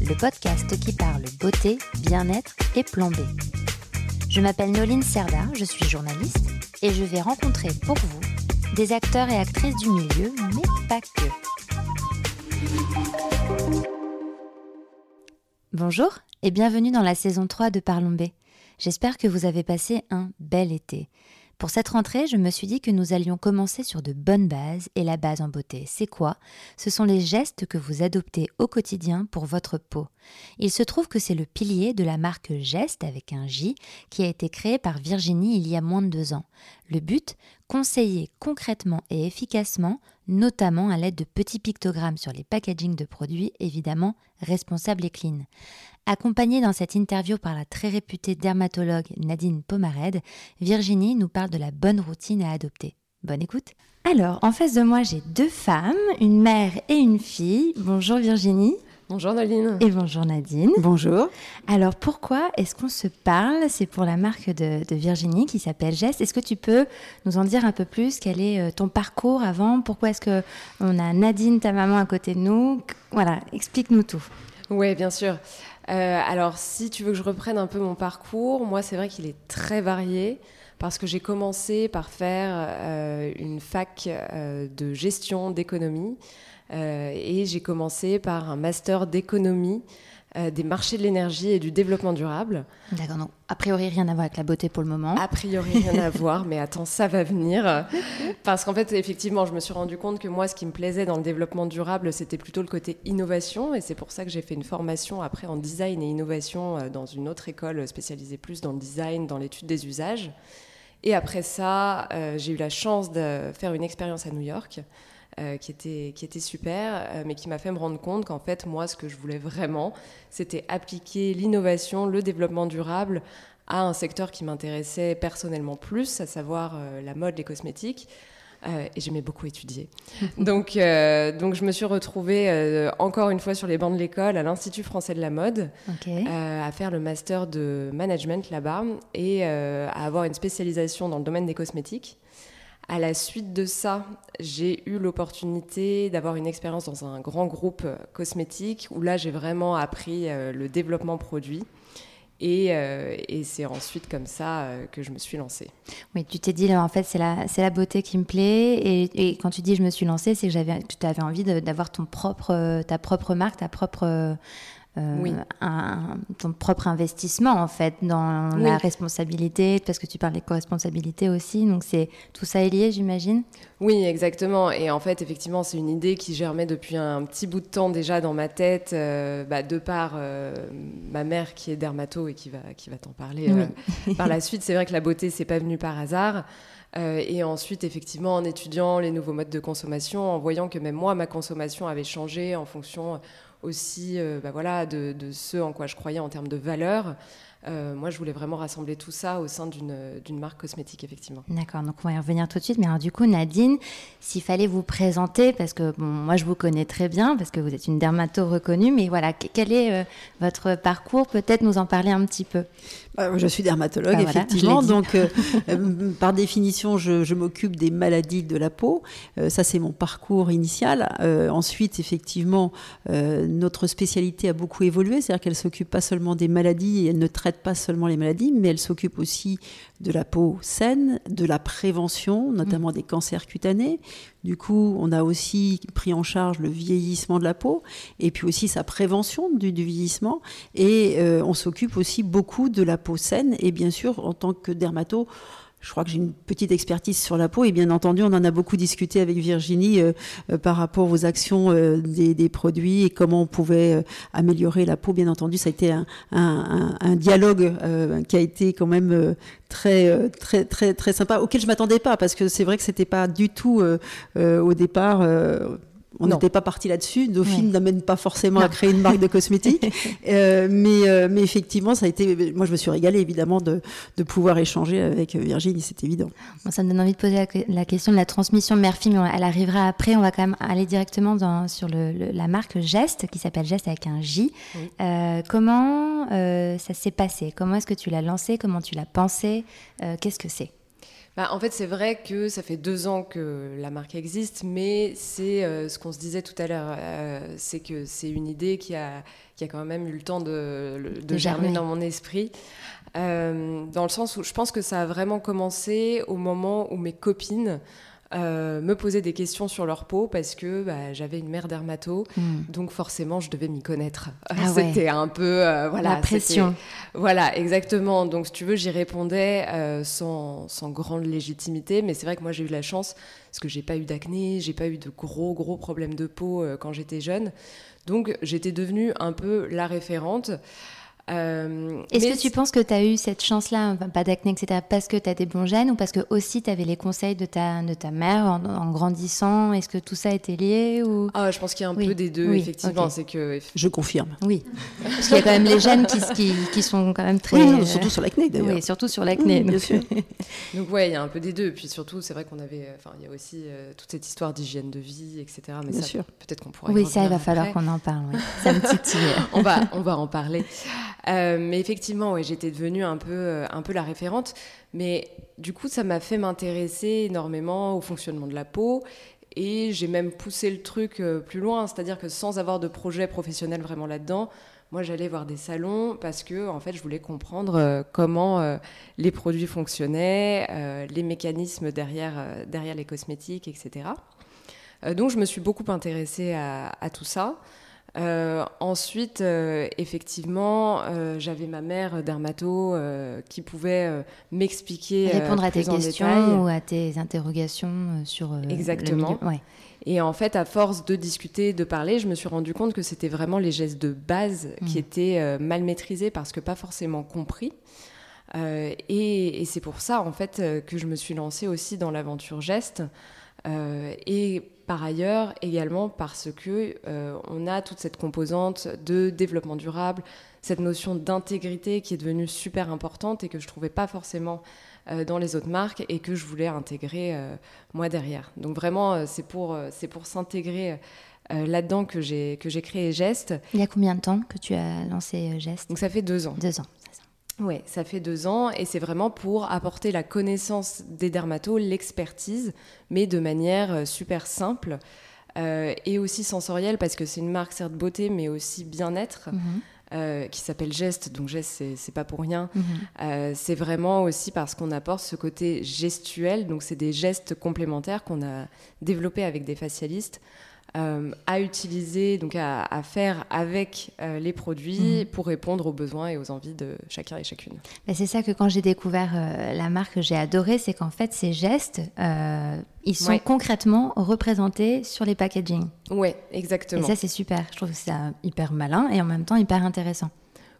le podcast qui parle beauté, bien-être et plan. Je m'appelle Noline Serda, je suis journaliste et je vais rencontrer pour vous des acteurs et actrices du milieu, mais pas que. Bonjour et bienvenue dans la saison 3 de Parlons B. J'espère que vous avez passé un bel été. Pour cette rentrée, je me suis dit que nous allions commencer sur de bonnes bases et la base en beauté, c'est quoi? Ce sont les gestes que vous adoptez au quotidien pour votre peau. Il se trouve que c'est le pilier de la marque Geste avec un J qui a été créé par Virginie il y a moins de deux ans. Le but? Conseiller concrètement et efficacement, notamment à l'aide de petits pictogrammes sur les packagings de produits, évidemment responsables et clean. Accompagnée dans cette interview par la très réputée dermatologue Nadine Pomared, Virginie nous parle de la bonne routine à adopter. Bonne écoute. Alors, en face de moi, j'ai deux femmes, une mère et une fille. Bonjour Virginie. Bonjour Nadine. Et bonjour Nadine. Bonjour. Alors pourquoi est-ce qu'on se parle? C'est pour la marque de, Virginie qui s'appelle Geste. Est-ce que tu peux nous en dire un peu plus? Quel est euh, ton parcours avant? Pourquoi est-ce que on a Nadine, ta maman, à côté de nous? Voilà, explique-nous tout. Oui, bien sûr. Euh, alors, si tu veux que je reprenne un peu mon parcours, moi, c'est vrai qu'il est très varié parce que j'ai commencé par faire euh, une fac euh, de gestion d'économie et j'ai commencé par un master d'économie euh, des marchés de l'énergie et du développement durable. D'accord, donc a priori rien à voir avec la beauté pour le moment. A priori rien à voir, mais attends, ça va venir. Parce qu'en fait, effectivement, je me suis rendu compte que moi, ce qui me plaisait dans le développement durable, c'était plutôt le côté innovation. Et c'est pour ça que j'ai fait une formation après en design et innovation euh, dans une autre école spécialisée plus dans le design, dans l'étude des usages. Et après ça, euh, j'ai eu la chance de faire une expérience à New York euh, qui, était, qui était super, euh, mais qui m'a fait me rendre compte qu'en fait, moi, ce que je voulais vraiment, c'était appliquer l'innovation, le développement durable à un secteur qui m'intéressait personnellement plus, à savoir euh, la mode, les cosmétiques. et j'aimais beaucoup étudier. donc, donc, je me suis retrouvée encore une fois sur les bancs de l'école à l'Institut français de la mode, à faire le master de management là-bas et à avoir une spécialisation dans le domaine des cosmétiques. À la suite de ça, j'ai eu l'opportunité d'avoir une expérience dans un grand groupe euh, cosmétique où là, j'ai vraiment appris euh, le développement produit. Euh, et, c'est ensuite comme ça que je me suis lancée. Oui, tu t'es dit, là, en fait, c'est la, beauté qui me plaît. Et, quand tu dis je me suis lancée, c'est que tu avais envie d'avoir propre, ta propre marque, ta propre euh, oui. un, ton propre investissement en fait dans la responsabilité, parce que tu parles des co-responsabilités aussi, donc c'est tout ça est lié, j'imagine? Oui, exactement. Et en fait, effectivement, c'est une idée qui germait depuis un petit bout de temps déjà dans ma tête, euh, bah, de par euh, ma mère qui est dermato et qui va qui va t'en parler par la suite. C'est vrai que la beauté, c'est pas venu par hasard. et ensuite, effectivement, en étudiant les nouveaux modes de consommation, en voyant que même moi, ma consommation avait changé en fonction aussi euh, bah voilà, de, de, ce en quoi je croyais en termes de valeur. Euh, moi, je voulais vraiment rassembler tout ça au sein d'une marque cosmétique, effectivement. D'accord, donc on va y revenir tout de suite. Mais alors, du coup, Nadine, s'il fallait vous présenter, parce que bon, moi, je vous connais très bien, parce que vous êtes une dermato reconnue, mais voilà, quel est euh, votre parcours? Peut-être nous en parler un petit peu. Bah, je suis dermatologue, bah, effectivement. donc, euh, par définition, je, m'occupe des maladies de la peau. Euh, ça, c'est mon parcours initial. ensuite, effectivement, notre spécialité a beaucoup évolué. C'est-à-dire qu'elle s'occupe pas seulement des maladies et elle ne traite pas seulement les maladies, mais elle s'occupe aussi de la peau saine, de la prévention, notamment mmh. des cancers cutanés. Du coup, on a aussi pris en charge le vieillissement de la peau et puis aussi sa prévention du, vieillissement. Et on s'occupe aussi beaucoup de la peau saine. Et bien sûr, en tant que dermato, je crois que j'ai une petite expertise sur la peau et bien entendu, on en a beaucoup discuté avec Virginie euh, euh, par rapport aux actions euh, des, produits et comment on pouvait améliorer la peau. Bien entendu, ça a été un, dialogue qui a été quand même très très très très sympa auquel je m'attendais pas parce que c'est vrai que c'était pas du tout au départ on n'était pas parti là-dessus. Dauphine n'amène pas forcément à créer une marque de cosmétiques. Euh, mais, euh, mais effectivement, ça a été. Moi, je me suis régalée, évidemment, de, de pouvoir échanger avec Virginie, c'est évident. ça me donne envie de poser la, question de la transmission mère-fille, mais elle arrivera après. On va quand même aller directement dans, sur le, la marque Geste, qui s'appelle Geste avec un J. Euh, comment ça s'est passé? Comment est-ce que tu l'as lancé? Comment tu l'as pensé? Qu'est-ce que c'est? Bah, en fait, c'est vrai que ça fait deux ans que la marque existe, mais c'est euh, ce qu'on se disait tout à l'heure, euh, c'est que c'est une idée qui a, qui a quand même eu le temps de, de, germer dans mon esprit. Euh, dans le sens où je pense que ça a vraiment commencé au moment où mes copines euh, me poser des questions sur leur peau parce que bah, j'avais une mère dermato, hmm. donc forcément je devais m'y connaître. Ah c'était un peu euh, voilà la pression. Voilà, exactement. Donc si tu veux, j'y répondais euh, sans, sans, grande légitimité, mais c'est vrai que moi j'ai eu la chance parce que j'ai pas eu d'acné, j'ai pas eu de gros gros problèmes de peau quand j'étais jeune, donc j'étais devenue un peu la référente. Euh, Est-ce que tu penses que tu as eu cette chance-là, pas d'acné, etc., parce que tu as des bons gènes ou parce que aussi tu avais les conseils de ta, de ta mère en, grandissant? Est-ce que tout ça était lié ou... ah, Je pense qu'il y a un peu des deux, effectivement. C'est que... Je confirme. Oui. parce qu'il y a quand même les gènes qui, qui, qui, sont quand même très. Oui, surtout sur l'acné d'ailleurs. Oui, surtout sur l'acné. bien sûr. donc, ouais, il y a un peu des deux. Puis surtout, c'est vrai qu'on avait. Enfin, il y a aussi euh, toute cette histoire d'hygiène de vie, etc. Mais bien sûr. Peut-être qu'on pourrait. Oui, ça, il va falloir qu'on en parle. Ça me titille. on, va, on va en parler. Euh, mais effectivement, j'étais devenue un peu, euh, un peu la référente. Mais du coup, ça m'a fait m'intéresser énormément au fonctionnement de la peau. Et j'ai même poussé le truc euh, plus loin, c'est-à-dire que sans avoir de projet professionnel vraiment là-dedans, moi j'allais voir des salons parce que en fait je voulais comprendre comment les produits fonctionnaient, les mécanismes derrière, derrière les cosmétiques, etc. donc je me suis beaucoup intéressée à tout ça. Euh, ensuite, euh, effectivement, euh, j'avais ma mère dermato qui pouvait m'expliquer. Répondre à tes questions ou à tes interrogations sur. Exactement. Le Et en fait, à force de discuter, de parler, je me suis rendu compte que c'était vraiment les gestes de base qui mmh. étaient mal maîtrisés parce que pas forcément compris. et, et c'est pour ça, en fait, que je me suis lancée aussi dans l'aventure geste. et par ailleurs également parce que euh, on a toute cette composante de développement durable, cette notion d'intégrité qui est devenue super importante et que je trouvais pas forcément euh, dans les autres marques et que je voulais intégrer euh, moi derrière. Donc vraiment c'est pour c'est pour s'intégrer là-dedans que j'ai que j'ai créé Geste. Il y a combien de temps que tu as lancé Geste? Donc ça fait deux ans. Deux ans. Oui, ça fait deux ans et c'est vraiment pour apporter la connaissance des dermatos, l'expertise, mais de manière euh, super simple euh, et aussi sensorielle parce que c'est une marque certes beauté mais aussi bien-être. Mhm. Euh, qui s'appelle Geste, donc Geste, c'est pas pour rien. Mhm. c'est vraiment aussi parce qu'on apporte ce côté gestuel, donc c'est des gestes complémentaires qu'on a développés avec des facialistes euh, à utiliser, donc à, faire avec euh, les produits mhm. pour répondre aux besoins et aux envies de chacun et chacune. c'est ça que quand j'ai découvert euh, la marque, j'ai adoré, c'est qu'en fait ces gestes, ils sont concrètement représentés sur les packaging. Oui, exactement. Et ça c'est super. Je trouve que c'est hyper malin et en même temps hyper intéressant.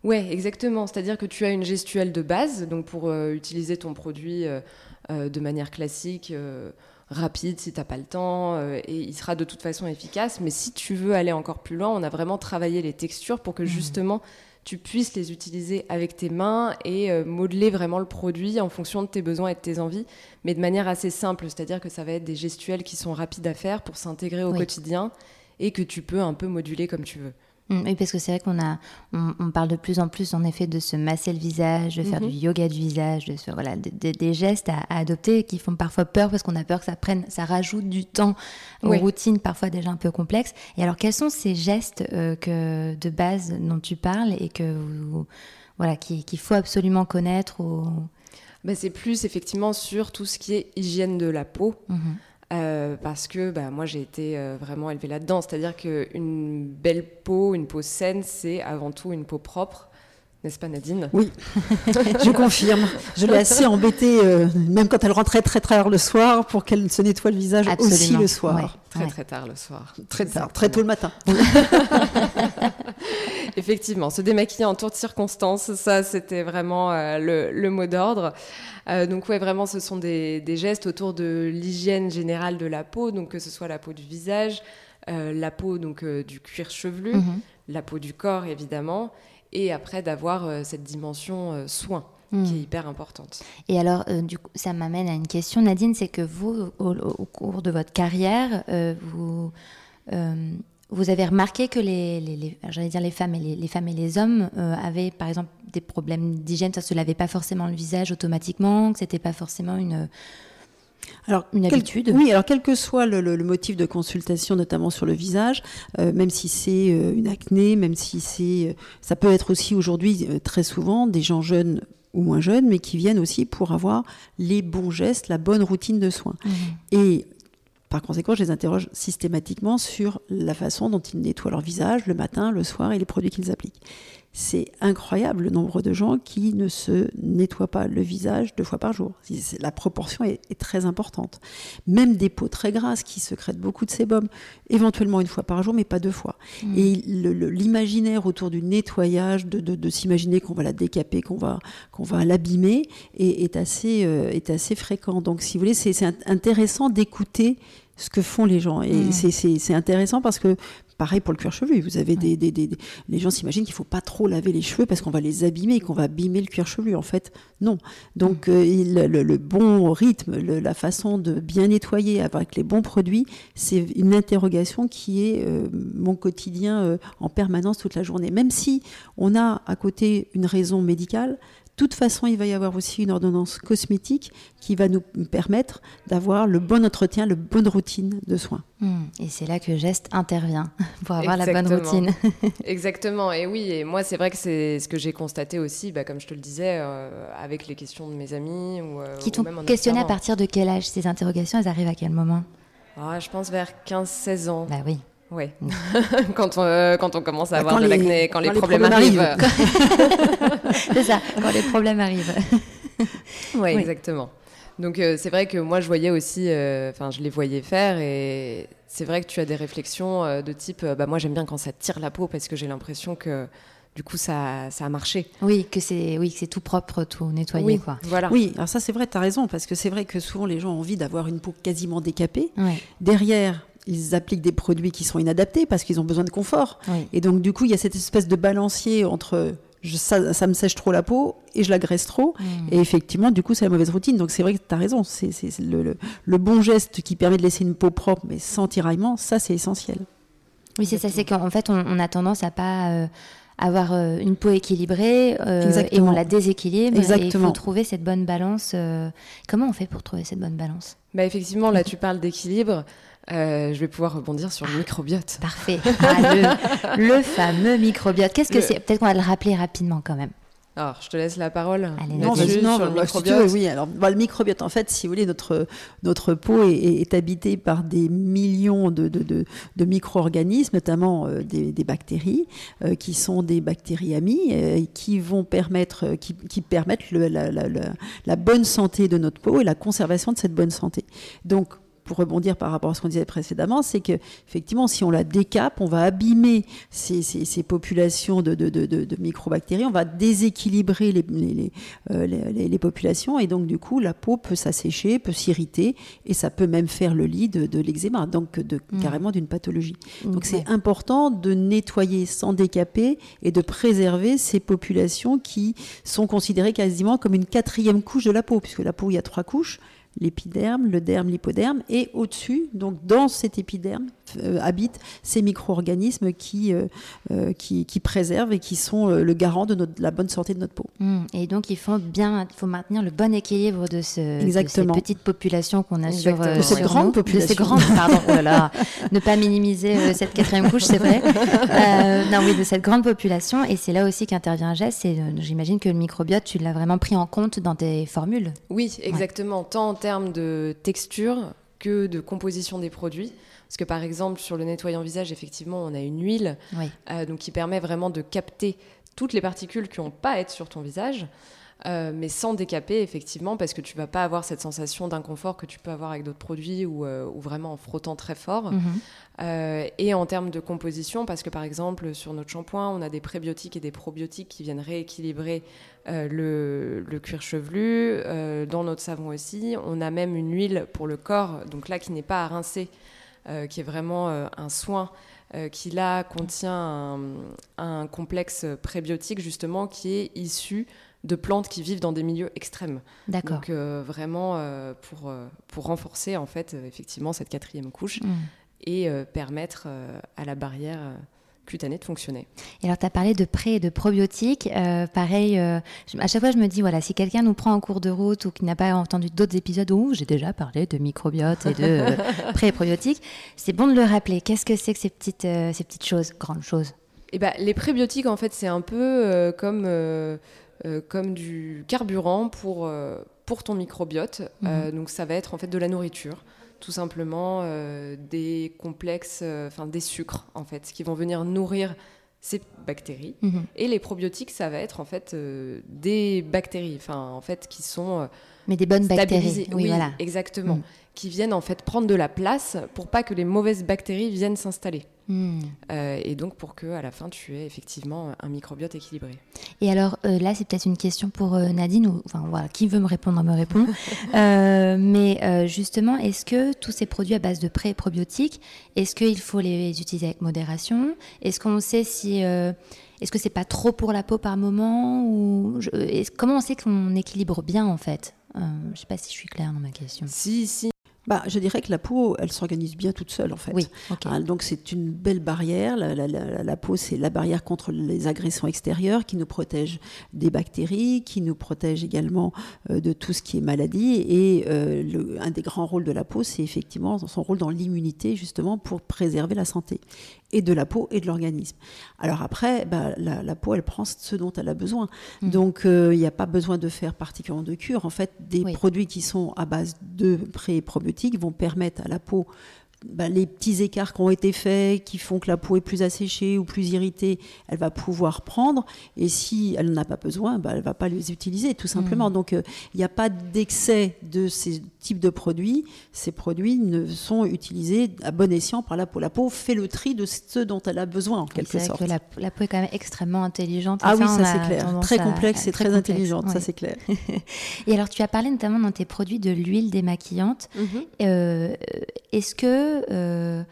Oui, exactement. C'est-à-dire que tu as une gestuelle de base, donc pour utiliser ton produit de manière classique rapide si tu n'as pas le temps euh, et il sera de toute façon efficace. Mais si tu veux aller encore plus loin, on a vraiment travaillé les textures pour que mmh. justement tu puisses les utiliser avec tes mains et euh, modeler vraiment le produit en fonction de tes besoins et de tes envies, mais de manière assez simple. C'est-à-dire que ça va être des gestuels qui sont rapides à faire pour s'intégrer au quotidien et que tu peux un peu moduler comme tu veux. Mm, oui, parce que c'est vrai qu'on a, on, parle de plus en plus en effet de se masser le visage, de faire mhm. du yoga du visage, de, voilà, des gestes à, adopter qui font parfois peur parce qu'on a peur que ça prenne, ça rajoute du temps aux routines parfois déjà un peu complexes. Et alors, quels sont ces gestes euh, que de base dont tu parles et que voilà, qu'il faut absolument connaître ou... Ben, c'est plus effectivement sur tout ce qui est hygiène de la peau. Mhm. Euh, parce que bah, moi j'ai été euh, vraiment élevée là-dedans. C'est-à-dire qu'une belle peau, une peau saine, c'est avant tout une peau propre. N'est-ce pas Nadine? Oui, je confirme. Je l'ai assez embêtée, euh, même quand elle rentrait très très tard le soir, pour qu'elle se nettoie le visage aussi le soir. très très tard le soir. Très tard, très tôt le matin. Effectivement, se démaquiller en toutes circonstances, ça c'était vraiment le, le, mot d'ordre. Euh, donc ouais, vraiment, ce sont des, gestes autour de l'hygiène générale de la peau, donc que ce soit la peau du visage, la peau donc du cuir chevelu, mhm. la peau du corps évidemment, et après d'avoir cette dimension soin qui est hyper importante. Et alors, du coup, ça m'amène à une question, Nadine, c'est que vous, au, cours de votre carrière, vous, vous avez remarqué que les, les, j'allais dire les femmes et les, les femmes et les hommes euh, avaient par exemple des problèmes d'hygiène, ça se lavait pas forcément le visage automatiquement, que c'était pas forcément une alors, une habitude. Oui, alors quel que soit le, le, motif de consultation, notamment sur le visage, euh, même si c'est euh, une acné, même si c'est, ça peut être aussi aujourd'hui très souvent des gens jeunes ou moins jeunes, mais qui viennent aussi pour avoir les bons gestes, la bonne routine de soins. Mmh. Et par conséquent, je les interroge systématiquement sur la façon dont ils nettoient leur visage le matin, le soir et les produits qu'ils appliquent. C'est incroyable le nombre de gens qui ne se nettoient pas le visage deux fois par jour. La proportion est, très importante. Même des peaux très grasses qui secrètent beaucoup de sébum, éventuellement une fois par jour, mais pas deux fois. Mmh. Et l'imaginaire autour du nettoyage, de, s'imaginer qu'on va la décaper, qu'on va, qu'on va l'abîmer, est, assez, euh, est assez fréquent. Donc, si vous voulez, c'est intéressant d'écouter ce que font les gens. Et mmh. c'est intéressant parce que, pareil pour le cuir chevelu, vous avez des, des, des, Les gens s'imaginent qu'il ne faut pas trop laver les cheveux parce qu'on va les abîmer, qu'on va abîmer le cuir chevelu. En fait, non. Donc, mmh. euh, le, bon rythme, la façon de bien nettoyer avec les bons produits, c'est une interrogation qui est euh, mon quotidien euh, en permanence toute la journée. Même si on a à côté une raison médicale, toute façon, il va y avoir aussi une ordonnance cosmétique qui va nous permettre d'avoir le bon entretien, la bonne routine de soins. Hmm. et c'est là que Geste intervient pour avoir la bonne routine. Exactement. Et oui, et moi, c'est vrai que c'est ce que j'ai constaté aussi, bah, comme je te le disais, euh, avec les questions de mes amis. Ou, euh, qui t'ont questionné à partir de quel âge Ces interrogations, elles arrivent à quel moment? Ah, Je pense vers 15-16 ans. Bah oui. Oui, quand, on, euh, quand on commence à bah, avoir de l'acné, quand, les, problèmes, arrivent. c'est ça, quand les problèmes arrivent. oui, exactement. Donc euh, c'est vrai que moi je voyais aussi, euh, enfin je les voyais faire et c'est vrai que tu as des réflexions de type, bah moi j'aime bien quand ça tire la peau parce que j'ai l'impression que du coup ça, ça, a marché. Oui, que c'est oui, c'est tout propre, tout nettoyé oui, quoi. Voilà. Oui, alors ça c'est vrai, tu as raison parce que c'est vrai que souvent les gens ont envie d'avoir une peau quasiment décapée. Derrière, ils appliquent des produits qui sont inadaptés parce qu'ils ont besoin de confort. Et donc, du coup, il y a cette espèce de balancier entre ça, me sèche trop la peau et je la graisse trop. Mmh. Et effectivement, du coup, c'est la mauvaise routine. Donc, c'est vrai que tu as raison. C'est le, le, bon geste qui permet de laisser une peau propre, mais sans tiraillement, ça, c'est essentiel. Oui, c'est ça. C'est qu'en fait, on, a tendance à pas. Euh, avoir euh, une peau équilibrée euh, et on la déséquilibre. Exactement. Et il faut trouver cette bonne balance. comment on fait pour trouver cette bonne balance? Bah Effectivement, là, tu parles d'équilibre. Euh, je vais pouvoir rebondir sur le microbiote. Parfait. Ah, le, fameux microbiote. Qu'est-ce que c'est? Peut-être qu'on va le rappeler rapidement quand même. Alors, je te laisse la parole. Allez, non, sur le microbiote. oui, alors bah, le microbiote, en fait, si vous voulez, notre, notre peau est, est habitée par des millions de, de, de, micro-organismes, notamment euh, des, des, bactéries, euh, qui sont des bactéries amies, qui vont permettre, qui, qui permettent le, la, la, la bonne santé de notre peau et la conservation de cette bonne santé. Donc, pour rebondir par rapport à ce qu'on disait précédemment, c'est que effectivement, si on la décape, on va abîmer ces, ces, populations de, de, de, de, microbactéries, on va déséquilibrer les, les, euh, les, les, populations, et donc du coup, la peau peut s'assécher, peut s'irriter, et ça peut même faire le lit de, l'eczéma, donc de, mmh. carrément d'une pathologie. Mmh, donc c'est important de nettoyer sans décaper et de préserver ces populations qui sont considérées quasiment comme une quatrième couche de la peau, puisque la peau, il y a trois couches l'épiderme, le derme, l'hypoderme, et au-dessus, donc dans cet épiderme, habitent ces micro-organismes qui, euh, euh, qui, qui, préservent et qui sont le garant de, notre, la bonne santé de notre peau. Mmh. Et donc il faut bien, il faut maintenir le bon équilibre de, ce, cette petite population qu'on a sur, de cette grande population. De ces grandes, pardon, voilà, ne pas minimiser cette quatrième couche, c'est vrai. non, oui, de cette grande population, et c'est là aussi qu'intervient Jess. Et j'imagine que le microbiote, tu l'as vraiment pris en compte dans tes formules. Oui, exactement, tant en termes de texture que de composition des produits. Parce que par exemple, sur le nettoyant visage, effectivement, on a une huile euh, donc qui permet vraiment de capter toutes les particules qui n'ont pas à être sur ton visage. Euh, mais sans décaper, effectivement, parce que tu vas pas avoir cette sensation d'inconfort que tu peux avoir avec d'autres produits ou, euh, vraiment en frottant très fort. Mhm. et en termes de composition, parce que par exemple, sur notre shampoing, on a des prébiotiques et des probiotiques qui viennent rééquilibrer le, le, cuir chevelu. dans notre savon aussi, on a même une huile pour le corps, donc là qui n'est pas à rincer, qui est vraiment un soin qui là contient un, complexe prébiotique justement qui est issu de plantes qui vivent dans des milieux extrêmes. D'accord. Donc vraiment pour, pour renforcer en fait effectivement cette quatrième couche mmh. et permettre à la barrière cutanée de fonctionner. Et alors, tu as parlé de pré et de probiotiques. Euh, pareil, euh, à chaque fois, je me dis, voilà, si quelqu'un nous prend en cours de route ou qui n'a pas entendu d'autres épisodes où j'ai déjà parlé de microbiote et de euh, pré et probiotiques, c'est bon de le rappeler. Qu'est-ce que c'est que ces petites, ces petites choses, grandes choses? Eh ben, Les prébiotiques, en fait, c'est un peu comme, comme du carburant pour, pour ton microbiote. Mhm. donc, ça va être en fait de la nourriture tout simplement euh, des complexes, euh, des sucres en fait, qui vont venir nourrir ces bactéries. Mhm. Et les probiotiques, ça va être en fait euh, des bactéries, enfin en fait qui sont mais des bonnes bactéries. Oui, voilà. exactement. Mhm. Qui viennent en fait prendre de la place pour pas que les mauvaises bactéries viennent s'installer. Hmm. Euh, et donc pour que à la fin tu aies effectivement un microbiote équilibré. Et alors euh, là c'est peut-être une question pour euh, Nadine ou enfin voilà qui veut me répondre me répond. mais justement est-ce que tous ces produits à base de pré probiotiques est-ce qu'il faut les utiliser avec modération? Est-ce qu'on sait si est-ce que c'est pas trop pour la peau par moment ou comment on sait qu'on équilibre bien en fait? Je sais pas si je suis claire dans ma question. Si si bah, je dirais que la peau, elle s'organise bien toute seule en fait. Oui, hein, donc c'est une belle barrière. La, la, la, peau, c'est la barrière contre les agressions extérieures qui nous protège des bactéries, qui nous protège également euh, de tout ce qui est maladie. Et euh, le, un des grands rôles de la peau, c'est effectivement son rôle dans l'immunité justement pour préserver la santé et de la peau et de l'organisme. Alors après, bah, la, peau, elle prend ce dont elle a besoin. Mmh. Donc euh, il n'y a pas besoin de faire particulièrement de cure. En fait, des produits qui sont à base de pré-probiotiques vont permettre à la peau bah, les petits écarts qui ont été faits, qui font que la peau est plus asséchée ou plus irritée, elle va pouvoir prendre. Et si elle n'en a pas besoin, bah, elle ne va pas les utiliser, tout simplement. Hmm. Donc, euh, il n'y a pas d'excès de ces types de produits. Ces produits ne sont utilisés à bon escient par la peau. La peau fait le tri de ce dont elle a besoin, en quelque sorte. Que la, la, peau est quand même extrêmement intelligente. Ah oui, ça, c'est clair. Très complexe et très, intelligente, ça c'est clair. et alors, tu as parlé notamment dans tes produits de l'huile démaquillante. Mhm. Euh, est-ce que euh,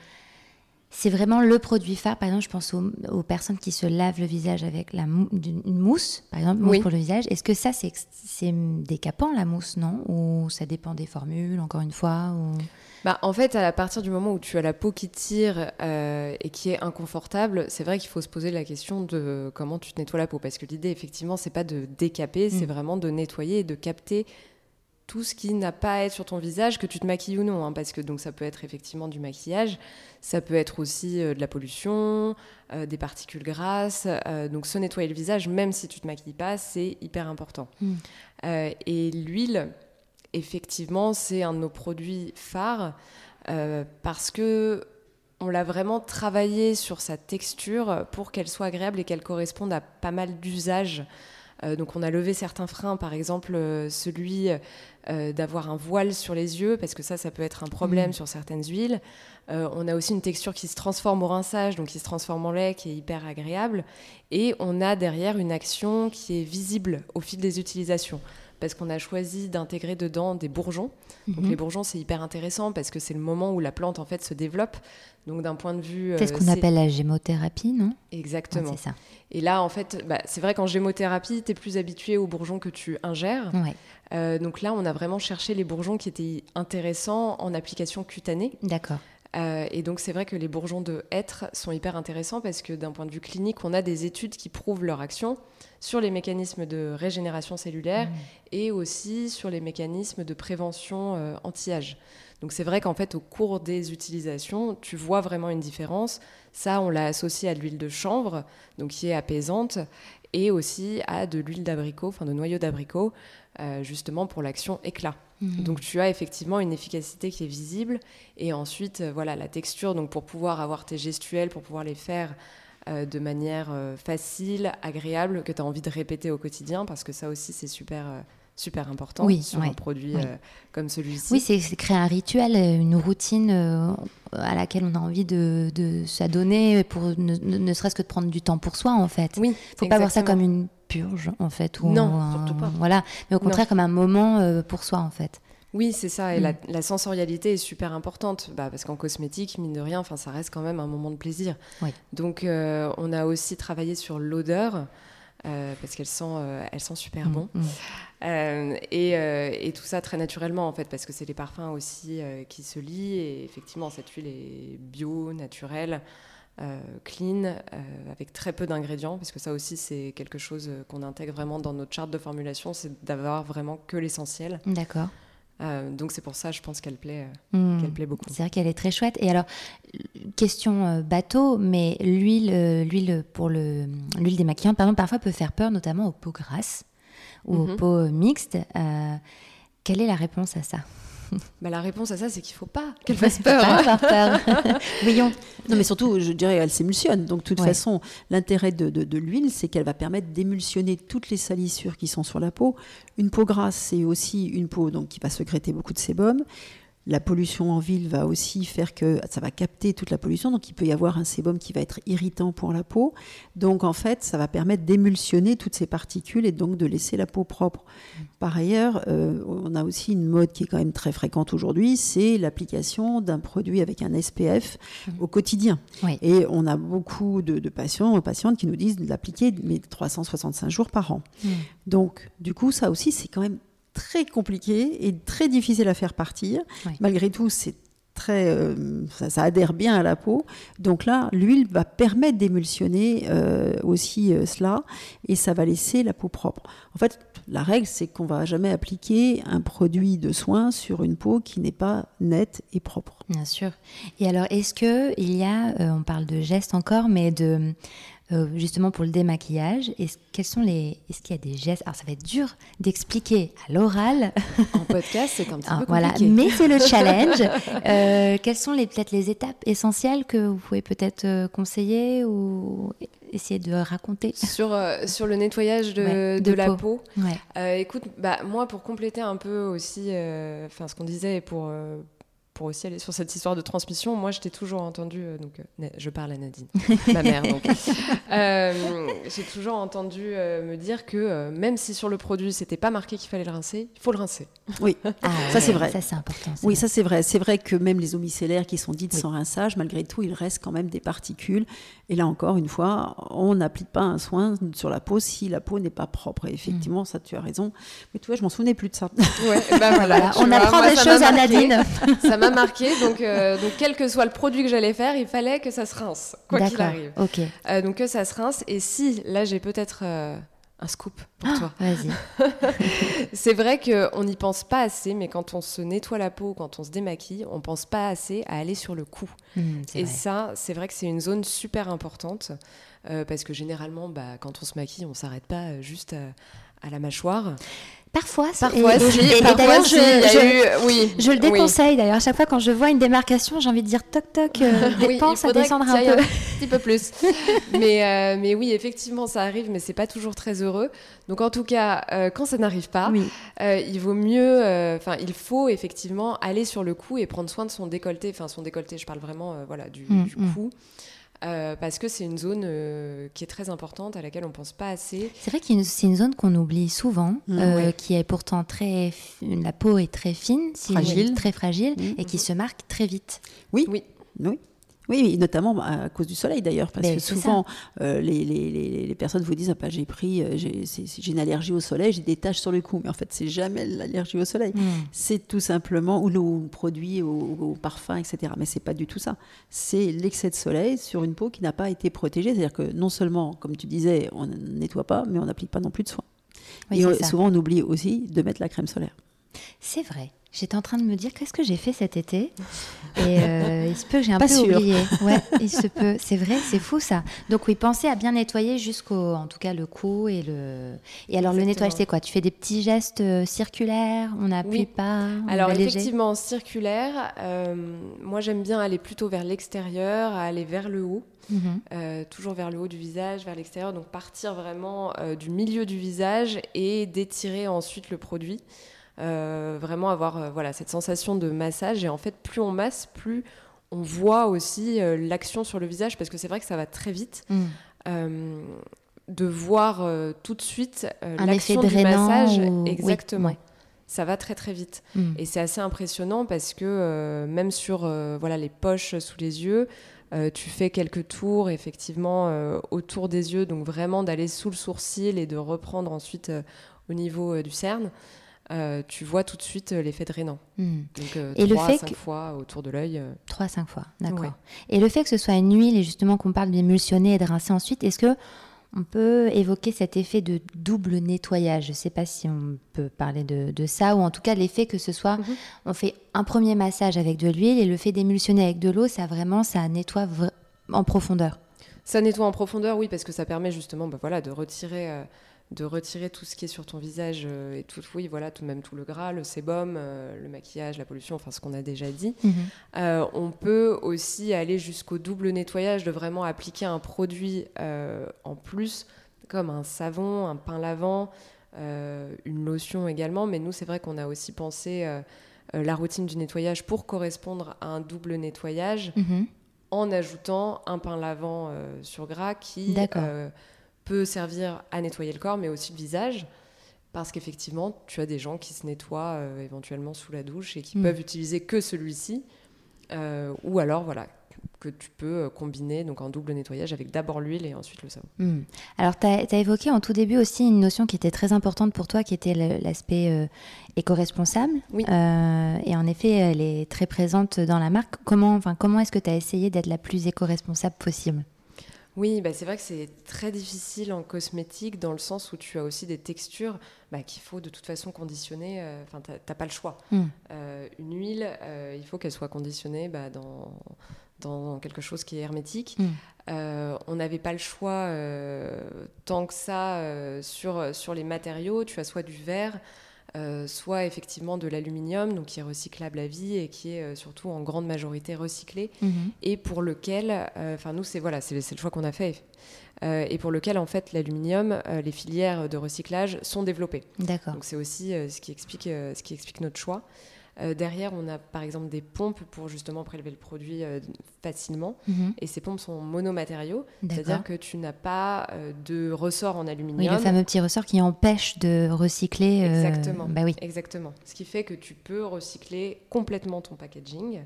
c'est vraiment le produit phare. Par exemple, je pense aux, personnes qui se lavent le visage avec la une mousse, par exemple, mousse pour le visage. Est-ce que ça, c'est décapant, la mousse, non? Ou ça dépend des formules, encore une fois ou... Bah, en fait, à partir du moment où tu as la peau qui tire euh, et qui est inconfortable, c'est vrai qu'il faut se poser la question de comment tu te nettoies la peau. Parce que l'idée, effectivement, c'est pas de décaper, c'est mm. vraiment de nettoyer et de capter tout ce qui n'a pas à être sur ton visage, que tu te maquilles ou non, hein, parce que donc ça peut être effectivement du maquillage, ça peut être aussi euh, de la pollution, euh, des particules grasses. Euh, donc se nettoyer le visage, même si tu te maquilles pas, c'est hyper important. Hmm. et l'huile, effectivement, c'est un de nos produits phares parce que on l'a vraiment travaillé sur sa texture pour qu'elle soit agréable et qu'elle corresponde à pas mal d'usages. Donc on a levé certains freins, par exemple celui euh, d'avoir un voile sur les yeux, parce que ça, ça peut être un problème mm. sur certaines huiles. Euh, on a aussi une texture qui se transforme au rinçage, donc qui se transforme en lait, qui est hyper agréable. Et on a derrière une action qui est visible au fil des utilisations parce qu'on a choisi d'intégrer dedans des bourgeons. Donc mhm. les bourgeons, c'est hyper intéressant parce que c'est le moment où la plante en fait se développe. Donc d'un point de vue, c'est ce euh, qu'on appelle la gémothérapie, non? Exactement. c'est ça. Et là, en fait, bah, c'est vrai qu'en gémothérapie, tu es plus habitué aux bourgeons que tu ingères. Euh, donc là, on a vraiment cherché les bourgeons qui étaient intéressants en application cutanée. D'accord. Euh, et donc c'est vrai que les bourgeons de hêtre sont hyper intéressants parce que d'un point de vue clinique, on a des études qui prouvent leur action sur les mécanismes de régénération cellulaire mmh. et aussi sur les mécanismes de prévention euh, anti-âge. Donc c'est vrai qu'en fait au cours des utilisations, tu vois vraiment une différence. Ça, on l'a associé à de l'huile de chanvre, donc qui est apaisante, et aussi à de l'huile d'abricot, enfin de noyau d'abricot, euh, justement pour l'action éclat. Mhm. Donc tu as effectivement une efficacité qui est visible et ensuite euh, voilà la texture donc pour pouvoir avoir tes gestuels pour pouvoir les faire euh, de manière facile, agréable que tu as envie de répéter au quotidien parce que ça aussi c'est super super important sur un produit comme celui-ci. Oui, c'est créer un rituel, une routine à laquelle on a envie de, s'adonner pour ne, serait-ce que de prendre du temps pour soi en fait. Oui, faut pas voir ça comme une purge en fait ou non, surtout pas. Voilà, mais au contraire comme un moment euh, pour soi en fait. Oui, c'est ça. Et mm. la, sensorialité est super importante, bah, parce qu'en cosmétique, mine de rien, ça reste quand même un moment de plaisir. Donc, euh, on a aussi travaillé sur l'odeur. Euh, parce qu'elle sent, euh, elle sent super mm, bon. Mm. Et, tout ça très naturellement, en fait, parce que c'est les parfums aussi qui se lient. Et effectivement, cette huile est bio, naturelle, clean, avec très peu d'ingrédients, parce que ça aussi, c'est quelque chose qu'on intègre vraiment dans notre charte de formulation, c'est d'avoir vraiment que l'essentiel. D'accord. Euh, donc c'est pour ça, je pense qu'elle plaît, euh, hmm. qu'elle plaît beaucoup. C'est vrai qu'elle est très chouette. Et alors, question euh, bateau, mais l'huile, l'huile pour le, l'huile démaquillante, pardon, parfois peut faire peur, notamment aux peaux grasses ou aux mhm. peaux mixtes. quelle est la réponse à ça? Bah, la réponse à ça, c'est qu'il ne faut pas qu'elle fasse peur. Pas peur. Voyons. Non, mais surtout, je dirais, elle s'émulsionne. Donc, de toute façon, l'intérêt de, de, l'huile, c'est qu'elle va permettre d'émulsionner toutes les salissures qui sont sur la peau. Une peau grasse, c'est aussi une peau donc, qui va secréter beaucoup de sébum. La pollution en ville va aussi faire que ça va capter toute la pollution, donc il peut y avoir un sébum qui va être irritant pour la peau. Donc en fait, ça va permettre d'émulsionner toutes ces particules et donc de laisser la peau propre. Par ailleurs, euh, on a aussi une mode qui est quand même très fréquente aujourd'hui, c'est l'application d'un produit avec un SPF au quotidien. Et on a beaucoup de, patients, patientes qui nous disent de l'appliquer mais 365 jours par an. Donc du coup, ça aussi, c'est quand même très compliqué et très difficile à faire partir. Malgré tout, c'est très, euh, ça, adhère bien à la peau. Donc là, l'huile va permettre d'émulsionner euh, aussi euh, cela et ça va laisser la peau propre. En fait, la règle, c'est qu'on va jamais appliquer un produit de soin sur une peau qui n'est pas nette et propre. Bien sûr. Et alors, est-ce que il y a, on parle de gestes encore, mais de euh, justement pour le démaquillage Est-ce, quels sont les, est-ce qu'il y a des gestes? Alors ça va être dur d'expliquer à l'oral. En podcast, c'est un petit peu compliqué. Voilà, mais c'est le challenge. euh, quelles sont les, peut-être les étapes essentielles que vous pouvez peut-être euh, conseiller ou essayer de raconter? Sur, euh, sur le nettoyage de, de, la peau, écoute, bah, moi pour compléter un peu aussi enfin ce qu'on disait pour, pour aussi aller sur cette histoire de transmission, moi, je t'ai toujours entendu, euh, donc euh, je parle à Nadine, ma mère, donc, euh, j'ai toujours entendu me dire que même si sur le produit, c'était pas marqué qu'il fallait le rincer, il faut le rincer. Oui, ah ça c'est vrai. Ça c'est important. Oui, ça c'est vrai. C'est vrai que même les eaux micellaires qui sont dites sans rinçage, malgré tout, il reste quand même des particules. Et là encore, une fois, on n'applique pas un soin sur la peau si la peau n'est pas propre. Et effectivement, ça, tu as raison. Mais tu vois, je m'en souvenais plus de ça. Ouais, bah voilà, on apprend des choses à Nadine. ça m'a marqué. Donc, euh, donc, quel que soit le produit que j'allais faire, il fallait que ça se rince, quoi qu'il arrive. Ok. Euh, donc que ça se rince. Et si, là, j'ai peut-être euh, un scoop pour ah, toi. Vas-y. c'est vrai qu'on n'y pense pas assez, mais quand on se nettoie la peau, quand on se démaquille, on pense pas assez à aller sur le cou. Mmh, et ça, c'est vrai que c'est une zone super importante. parce que généralement, bah, quand on se maquille, on s'arrête pas juste à la mâchoire. Parfois, parfois, et, d'ailleurs, je, oui, je le déconseille. D'ailleurs, à chaque fois quand je vois une démarcation, j'ai envie de dire toc toc, euh, dépense à descendre un peu, un petit peu plus. mais euh, mais oui, effectivement, ça arrive, mais c'est pas toujours très heureux. Donc en tout cas, euh, quand ça n'arrive pas, euh, il vaut mieux, enfin, il faut effectivement aller sur le cou et prendre soin de son décolleté. Enfin, son décolleté, je parle vraiment, voilà, du, mm, du mm. cou. Euh, parce que c'est une zone euh, qui est très importante, à laquelle on ne pense pas assez. C'est vrai que c'est une zone qu'on oublie souvent, mm, euh, qui est pourtant très... La peau est très fine, fragile. très fragile, mm, et qui se marque très vite. Oui, oui. oui. Oui, notamment à cause du soleil d'ailleurs, parce que souvent euh, les, les, les, personnes vous disent ah, bah, j'ai pris, euh, j'ai une allergie au soleil, j'ai des taches sur le cou, mais en fait c'est jamais l'allergie au soleil, hmm. c'est tout simplement ou le produit, au, parfum, etc. Mais c'est pas du tout ça. C'est l'excès de soleil sur une peau qui n'a pas été protégée, c'est-à-dire que non seulement, comme tu disais, on ne nettoie pas, mais on n'applique pas non plus de soins. Et souvent on oublie aussi de mettre la crème solaire. C'est vrai. J'étais en train de me dire qu'est-ce que j'ai fait cet été et euh, il se peut que j'ai un peu oublié. Ouais, il se peut. C'est vrai, c'est fou ça. Donc oui, pensez à bien nettoyer jusqu'au, en tout cas le cou et le. Et alors le nettoyage, c'est quoi? Tu fais des petits gestes euh, circulaires? On n'appuie pas? Alors effectivement circulaire. Euh, moi j'aime bien aller plutôt vers l'extérieur, aller vers le haut. Mhm. toujours vers le haut du visage, vers l'extérieur, donc partir vraiment du milieu du visage et d'étirer ensuite le produit. Euh, vraiment avoir euh, voilà, cette sensation de massage. Et en fait, plus on masse, plus on voit aussi euh, l'action sur le visage, parce que c'est vrai que ça va très vite. Mm. de voir tout de suite l'action du massage. Exactement. ça va très très vite. Mm. Et c'est assez impressionnant parce que même sur voilà, les poches sous les yeux, tu fais quelques tours effectivement autour des yeux, donc vraiment d'aller sous le sourcil et de reprendre ensuite au niveau du cerne. Euh, tu vois tout de suite euh, l'effet drainant. Hmm. Donc, euh, et 3 le fait 5 fois autour de l'œil. 3 à 5 fois, d'accord. Et le fait que ce soit une huile et justement qu'on parle d'émulsionner et de rincer ensuite, est-ce que on peut évoquer cet effet de double nettoyage? Je ne sais pas si on peut parler de, ça, ou en tout cas l'effet que ce soit, mhm. on fait un premier massage avec de l'huile et le fait d'émulsionner avec de l'eau, ça vraiment, ça nettoie en profondeur. Ça nettoie en profondeur, oui, parce que ça permet justement bah, voilà, de retirer de retirer tout ce qui est sur ton visage euh, et tout, oui, voilà, tout même tout le gras, le sébum, euh, le maquillage, la pollution, enfin ce qu'on a déjà dit. Mhm. Euh, on peut aussi aller jusqu'au double nettoyage de vraiment appliquer un produit en plus, comme un savon, un pain lavant, une lotion également. Mais nous, c'est vrai qu'on a aussi pensé la routine du nettoyage pour correspondre à un double nettoyage. Mhm. En ajoutant un pain lavant sur gras qui peut servir à nettoyer le corps, mais aussi le visage. Parce qu'effectivement, tu as des gens qui se nettoient euh, éventuellement sous la douche et qui mm. peuvent utiliser que celui-ci. Euh, ou alors, voilà, que tu peux euh, combiner donc en double nettoyage avec d'abord l'huile et ensuite le savon. Mm. Alors, tu as, évoqué en tout début aussi une notion qui était très importante pour toi, qui était l'aspect éco-responsable. Oui. et en effet, elle est très présente dans la marque. Comment, enfin, comment est-ce que tu as essayé d'être la plus éco-responsable possible? Oui, bah c'est vrai que c'est très difficile en cosmétique dans le sens où tu as aussi des textures bah, qu'il faut de toute façon conditionner. Euh, enfin, tu n'as pas le choix. Hmm. Euh, une huile, euh, il faut qu'elle soit conditionnée bah, dans, dans quelque chose qui est hermétique. Hmm. on n'avait pas le choix tant que ça sur, sur les matériaux. Tu as soit du verre, euh, soit effectivement de l'aluminium, donc qui est recyclable à vie et qui est euh, surtout en grande majorité recyclé, mhm. et pour lequel, euh, enfin nous c'est voilà, c'est le choix qu'on a fait, et pour lequel en fait l'aluminium, les filières de recyclage sont développées. D'accord. Donc c'est aussi ce qui explique ce qui explique notre choix. Euh, derrière, on a par exemple des pompes pour justement prélever le produit euh, facilement. Mhm. Et ces pompes sont monomatériaux, c'est-à-dire que tu n'as pas euh, de ressort en aluminium. Oui, le fameux petit ressort qui empêche de recycler. Exactement. Bah oui. Exactement. Ce qui fait que tu peux recycler complètement ton packaging.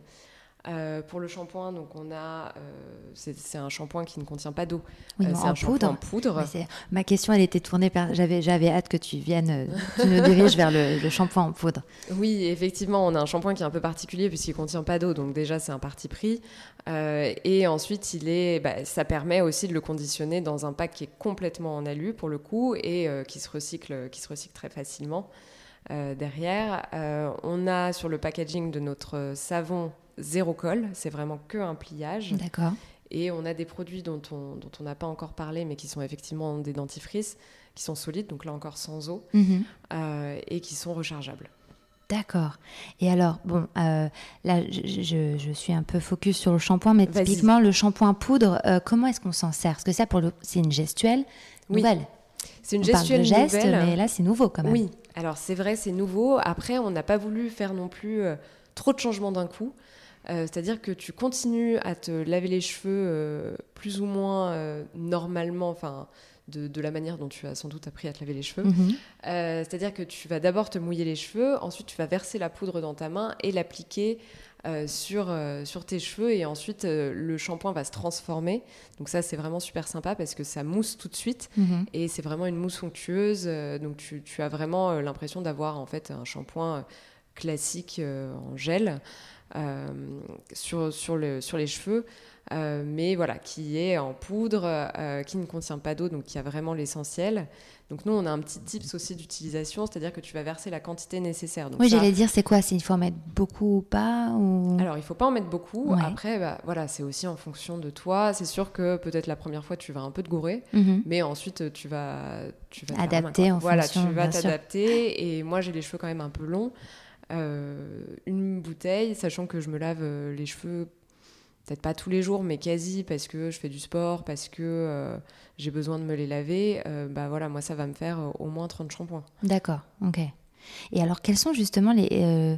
Euh, pour le shampoing, donc on a, euh, c'est un shampoing qui ne contient pas d'eau. Oui, euh, c'est un poudre. en poudre. ma question, elle était tournée par, j'avais, j'avais hâte que tu viennes, tu nous diriges vers le, shampoing en poudre. Oui, effectivement, on a un shampoing qui est un peu particulier puisqu'il contient pas d'eau, donc déjà c'est un parti pris. et ensuite, il est, bah, ça permet aussi de le conditionner dans un pack qui est complètement en alu pour le coup et qui se recycle, qui se recycle très facilement. derrière, on a sur le packaging de notre savon zéro colle, c'est vraiment que un pliage. D'accord. Et on a des produits dont on dont n'a pas encore parlé, mais qui sont effectivement des dentifrices, qui sont solides, donc là encore sans eau, mhm. euh, et qui sont rechargeables. D'accord. Et alors, bon, euh, là, je, suis un peu focus sur le shampoing, mais typiquement, le shampoing poudre, euh, comment est-ce qu'on s'en sert? Parce que ça, pour le, c'est une gestuelle nouvelle. C'est une gestuelle parle de geste, mais là, c'est nouveau quand même. Oui. Alors, c'est vrai, c'est nouveau. Après, on n'a pas voulu faire non plus trop de changements d'un coup. Euh, c'est-à-dire que tu continues à te laver les cheveux euh, plus ou moins euh, normalement, enfin de, la manière dont tu as sans doute appris à te laver les cheveux. Mhm. C'est-à-dire que tu vas d'abord te mouiller les cheveux, ensuite tu vas verser la poudre dans ta main et l'appliquer sur, sur tes cheveux et ensuite le shampoing va se transformer. Donc ça c'est vraiment super sympa parce que ça mousse tout de suite mhm. et c'est vraiment une mousse onctueuse. donc tu, tu as vraiment l'impression d'avoir en fait un shampoing classique en gel. Euh, sur, sur, le, sur les cheveux, euh, mais voilà, qui est en poudre, euh, qui ne contient pas d'eau, donc qui a vraiment l'essentiel. Donc nous, on a un petit tips aussi d'utilisation, c'est-à-dire que tu vas verser la quantité nécessaire. oui, j'allais dire, c'est quoi? Il faut en mettre beaucoup ou pas ou... Alors, il faut pas en mettre beaucoup. Après, bah, voilà, c'est aussi en fonction de toi. C'est sûr que peut-être la première fois, tu vas un peu te gourer, mhm. mais ensuite, tu vas, tu vas adapter en voilà, fonction. Voilà, tu vas t'adapter. Et moi, j'ai les cheveux quand même un peu longs. Euh, une bouteille, sachant que je me lave euh, les cheveux peut-être pas tous les jours, mais quasi parce que je fais du sport, parce que euh, j'ai besoin de me les laver, bah voilà, moi ça va me faire au moins 30 shampoings. D'accord, ok. Et alors, quelles sont justement les,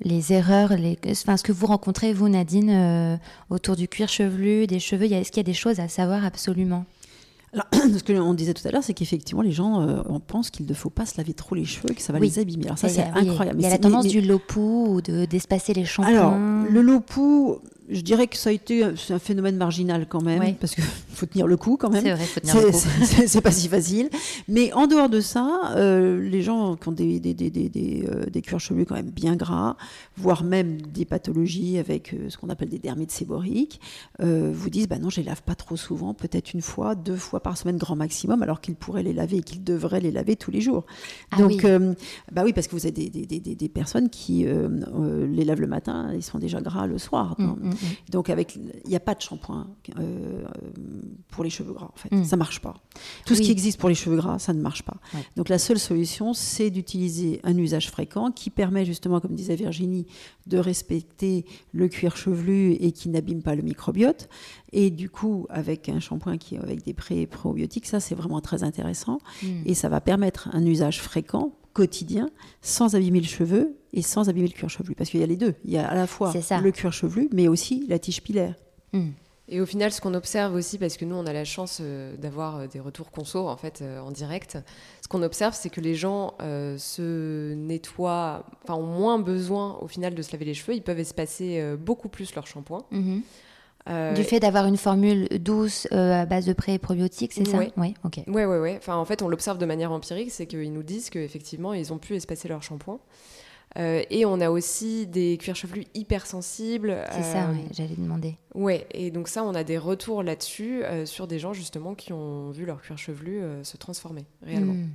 les erreurs, les, enfin, ce que vous rencontrez, vous, Nadine, autour du cuir chevelu, des cheveux? Est-ce qu'il y a des choses à savoir absolument? Alors, ce que on disait tout à l'heure, c'est qu'effectivement, les gens euh, on pense qu'il ne faut pas se laver trop les cheveux, que ça va les abîmer. Alors ça, c'est incroyable. Il y a la tendance du lopou ou d'espacer les shampoings. Alors, le lopou, je dirais que ça a été un phénomène marginal quand même, parce qu'il faut tenir le coup quand même. C'est vrai, faut tenir le coup. C'est pas si facile. Mais en dehors de ça, euh, les gens qui ont des, des, des, des, euh, des cuirs chevelus quand même bien gras, voire même des pathologies avec euh, ce qu'on appelle des dermites séboriques, vous disent bah non, je les lave pas trop souvent, peut-être une fois, deux fois par semaine grand maximum, alors qu'ils pourraient les laver et qu'ils devraient les laver tous les jours. Ah Donc, oui. bah oui, parce que vous avez des, personnes qui les lavent le matin, ils sont déjà gras le soir. Mm. Donc, avec, il n'y a pas de shampoing euh, pour les cheveux gras, en fait. Mm. Ça ne marche pas. Tout ce qui existe pour les cheveux gras, ça ne marche pas. Donc, la seule solution, c'est d'utiliser un usage fréquent qui permet justement, comme disait Virginie, de respecter le cuir chevelu et qui n'abîme pas le microbiote. Et du coup, avec un shampoing qui avec des pré probiotiques, ça, c'est vraiment très intéressant. Mm. Et ça va permettre un usage fréquent quotidien sans abîmer le cheveu et sans abîmer le cuir chevelu. Parce qu'il y a les deux. Il y a à la fois le cuir chevelu, mais aussi la tige pilaire. Hmm. Et au final, ce qu'on observe aussi, parce que nous, on a la chance euh, d'avoir euh, des retours conso en fait euh, en direct, ce qu'on observe, c'est que les gens se nettoient, enfin, ont moins besoin au final de se laver les cheveux. Ils peuvent espacer beaucoup plus leur shampoing. Mhm. du fait d'avoir une formule douce à base de pré et probiotiques, c'est ça Oui, ok. Ouais, ouais, ouais. Enfin, en fait, on l'observe de manière empirique, c'est qu'ils nous disent qu'effectivement, ils ont pu espacer leur shampoing. Euh, et on a aussi des cuirs chevelus hypersensibles. C'est ça, euh, j'allais demander. Ouais, et donc ça, on a des retours là-dessus euh, sur des gens justement qui ont vu leur cuir chevelu se transformer réellement. Hmm.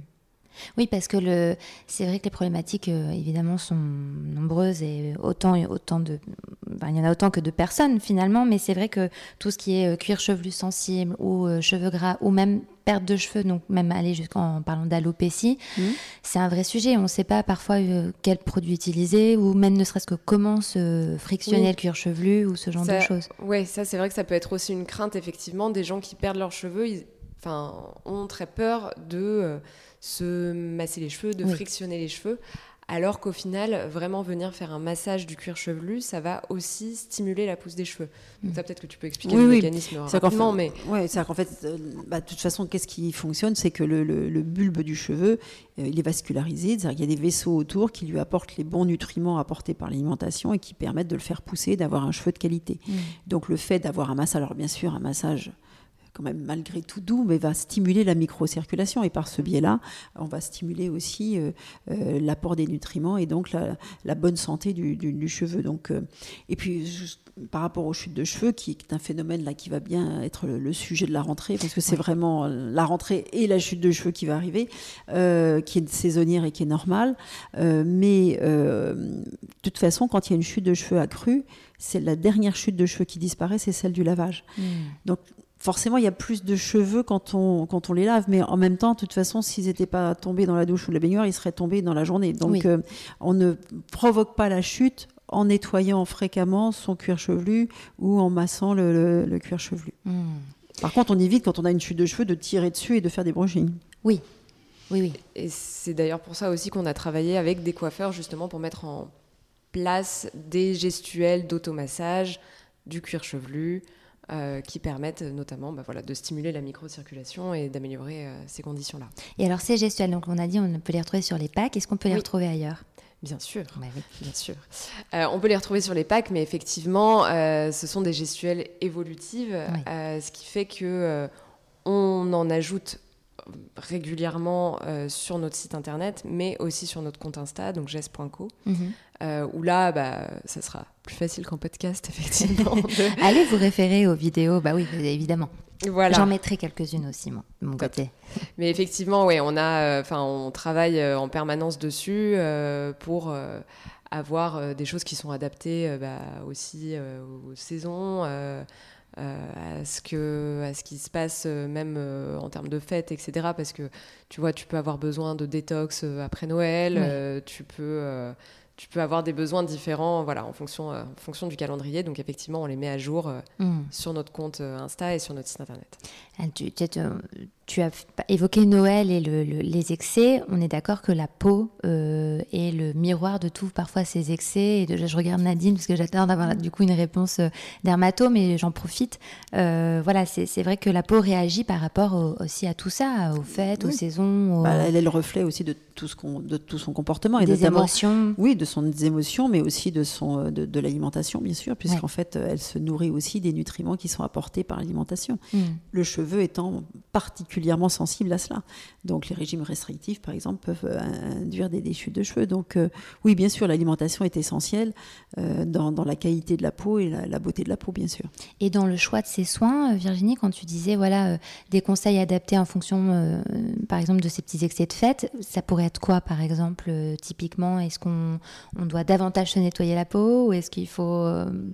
Oui, parce que le... c'est vrai que les problématiques, euh, évidemment, sont nombreuses et autant, autant de... il y en a autant que de personnes finalement, mais c'est vrai que tout ce qui est euh, cuir chevelu sensible ou euh, cheveux gras ou même perte de cheveux, donc même aller jusqu'en parlant d'alopécie, mmh. c'est un vrai sujet. On ne sait pas parfois quel produit utiliser ou même ne serait-ce que comment se frictionner le cuir chevelu ou ce genre de choses. Oui, ça c'est vrai que ça peut être aussi une crainte effectivement des gens qui perdent leurs cheveux. Ils enfin, ont très peur de se masser les cheveux, de frictionner les cheveux. Alors qu'au final, vraiment venir faire un massage du cuir chevelu, ça va aussi stimuler la pousse des cheveux. Donc ça, peut-être que tu peux expliquer le mécanisme rapidement, mais... Oui, c'est qu'en fait, euh, bah, de toute façon, qu'est-ce qui fonctionne C'est que le, bulbe du cheveu, euh, il est vascularisé, c'est-à-dire qu'il y a des vaisseaux autour qui lui apportent les bons nutriments apportés par l'alimentation et qui permettent de le faire pousser, d'avoir un cheveu de qualité. Mm. Donc le fait d'avoir un massage, alors bien sûr, un massage quand même malgré tout doux, mais va stimuler la microcirculation. Et par ce biais-là, on va stimuler aussi euh, euh, l'apport des nutriments et donc la, bonne santé du, cheveu. Donc, euh, et puis, par rapport aux chutes de cheveux, qui est un phénomène là qui va bien être le, sujet de la rentrée, parce que c'est vraiment la rentrée et la chute de cheveux qui va arriver, qui est saisonnière et qui est normale. mais de toute façon, quand il y a une chute de cheveux accrue, c'est la dernière chute de cheveux qui disparaît, c'est celle du lavage. Mmh. Donc forcément, il y a plus de cheveux quand on, quand on les lave, mais en même temps, de toute façon, s'ils n'étaient pas tombés dans la douche ou la baignoire, ils seraient tombés dans la journée. Donc, euh, on ne provoque pas la chute en nettoyant fréquemment son cuir chevelu ou en massant le, cuir chevelu. Hmm. Par contre, on évite, quand on a une chute de cheveux, de tirer dessus et de faire des brushings. Oui, oui, oui. Et c'est d'ailleurs pour ça aussi qu'on a travaillé avec des coiffeurs, justement, pour mettre en place des gestuels d'automassage du cuir chevelu, euh, qui permettent notamment bah, voilà, de stimuler la microcirculation et d'améliorer euh, ces conditions-là. Et alors ces gestuels, donc on a dit on peut les retrouver sur les packs, est-ce qu'on peut les retrouver ailleurs? Bien sûr, bah bien sûr. Euh, on peut les retrouver sur les packs, mais effectivement, ce sont des gestuels évolutifs, ce qui fait que on en ajoute régulièrement sur notre site internet, mais aussi sur notre compte Insta, donc gest.co. Euh, où là, bah, ça sera plus facile qu'en podcast, effectivement. Allez vous référer aux vidéos, bah oui, évidemment. Voilà. J'en mettrai quelques-unes aussi, moi, de mon côté. Mais effectivement, ouais, on a, euh, enfin, on travaille euh, en permanence dessus pour avoir des choses qui sont adaptées bah, aussi aux saisons. À ce que à ce qui se passe même en termes de fêtes etc parce que tu vois tu peux avoir besoin de détox après Noël tu peux tu peux avoir des besoins différents voilà, en, fonction, euh, en fonction du calendrier. Donc effectivement, on les met à jour euh, mm. sur notre compte euh, Insta et sur notre site internet. Ah, tu, tu as évoqué Noël et les excès. On est d'accord que la peau euh, est le miroir de tout, parfois ces excès. Et je regarde Nadine parce que j'attends d'avoir du coup une réponse euh, dermato, mais j'en profite. Euh, voilà, c'est vrai que la peau réagit par rapport aussi à tout ça, aux fêtes, aux saisons. Bah, elle est le reflet aussi de tout, ce de tout son comportement. Et des émotions. Oui, de son des émotions, mais aussi de, son, de, l'alimentation, bien sûr, puisqu'en fait, elle se nourrit aussi des nutriments qui sont apportés par l'alimentation. Mm. Le cheveu étant particulièrement sensible à cela. Donc les régimes restrictifs, par exemple, peuvent euh, induire des, déchutes de cheveux. Donc euh, oui, bien sûr, l'alimentation est essentielle euh, dans, la qualité de la peau et la, beauté de la peau, bien sûr. Et dans le choix de ces soins, Virginie, quand tu disais voilà des conseils adaptés en fonction, par exemple, de ces petits excès de fête, ça pourrait être quoi, par exemple, typiquement? Est-ce qu'on on doit davantage se nettoyer la peau ou est-ce qu'il faut,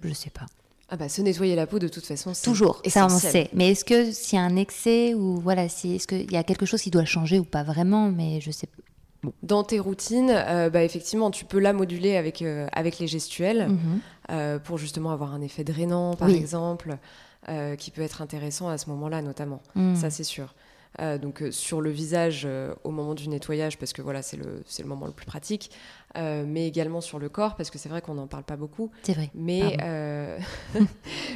je sais pas ah bah, se nettoyer la peau de toute façon, c'est toujours. Ça on sait. Mais est-ce que s'il y a un excès ou voilà, si, est-ce qu'il y a quelque chose qui doit changer ou pas vraiment Mais je sais. Dans tes routines, euh, bah, effectivement, tu peux la moduler avec euh, avec les gestuels mhm. euh, pour justement avoir un effet drainant, par exemple, qui peut être intéressant à ce moment-là, notamment. Mhm. Ça, c'est sûr. Donc sur le visage au moment du nettoyage parce que voilà c'est le, le moment le plus pratique euh, mais également sur le corps, parce que c'est vrai qu'on n'en parle pas beaucoup. C'est vrai. Mais, euh,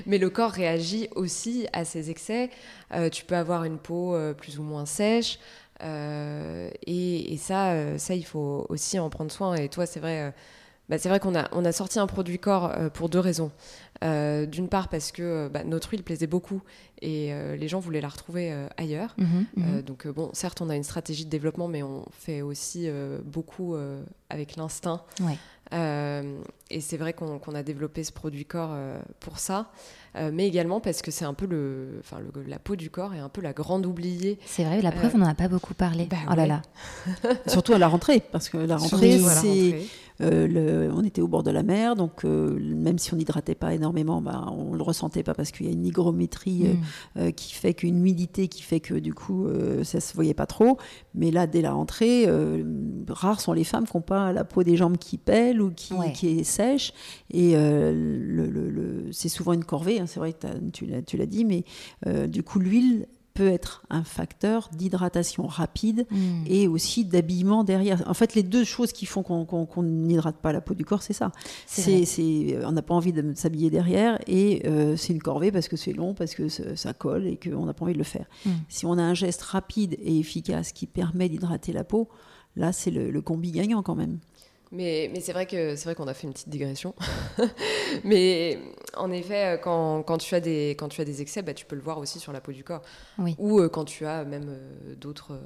mais le corps réagit aussi à ces excès. Euh, tu peux avoir une peau plus ou moins sèche. Et, et, ça, ça, il faut aussi en prendre soin. Et toi, c'est vrai, bah, c'est vrai qu'on a, on a sorti un produit corps pour deux raisons. Euh, d'une part parce que euh, bah, notre huile plaisait beaucoup et euh, les gens voulaient la retrouver ailleurs. Mhm, mhm. donc bon, certes, on a une stratégie de développement, mais on fait aussi beaucoup avec l'instinct. et c'est vrai qu'on a développé ce produit corps pour ça, mais également parce que c'est un peu le, enfin la peau du corps est un peu la grande oubliée. C'est vrai, la preuve, on n'en a pas beaucoup parlé. Bah oh là là. Surtout à la rentrée, parce que la rentrée, c'est euh, on était au bord de la mer, donc euh, même si on n'hydratait pas énormément, bah, on le ressentait pas parce qu'il y a une hygrométrie euh, mm. qui fait qu'une humidité qui fait que du coup ça se voyait pas trop. Mais là, dès la rentrée, rares sont les femmes qui n'ont pas la peau des jambes qui pèle ou qui, est sèche. Et c'est souvent une corvée, hein, c'est vrai que tu l'as dit, mais du coup l'huile peut être un facteur d'hydratation rapide hmm. et aussi d'habillement derrière. En fait, les deux choses qui font qu'on n'hydrate pas la peau du corps, c'est ça. C'est, on n'a pas envie de s'habiller derrière et euh, c'est une corvée parce que c'est long, parce que ça colle et qu'on n'a pas envie de le faire. Hmm. Si on a un geste rapide et efficace qui permet d'hydrater la peau, là, c'est le, le combi gagnant quand même. Mais, mais c'est vrai que c'est vrai qu'on a fait une petite digression. mais en effet, euh, quand, quand, tu as des, quand tu as des excès, bah, tu peux le voir aussi sur la peau du corps. Ou euh, quand tu as même euh, d'autres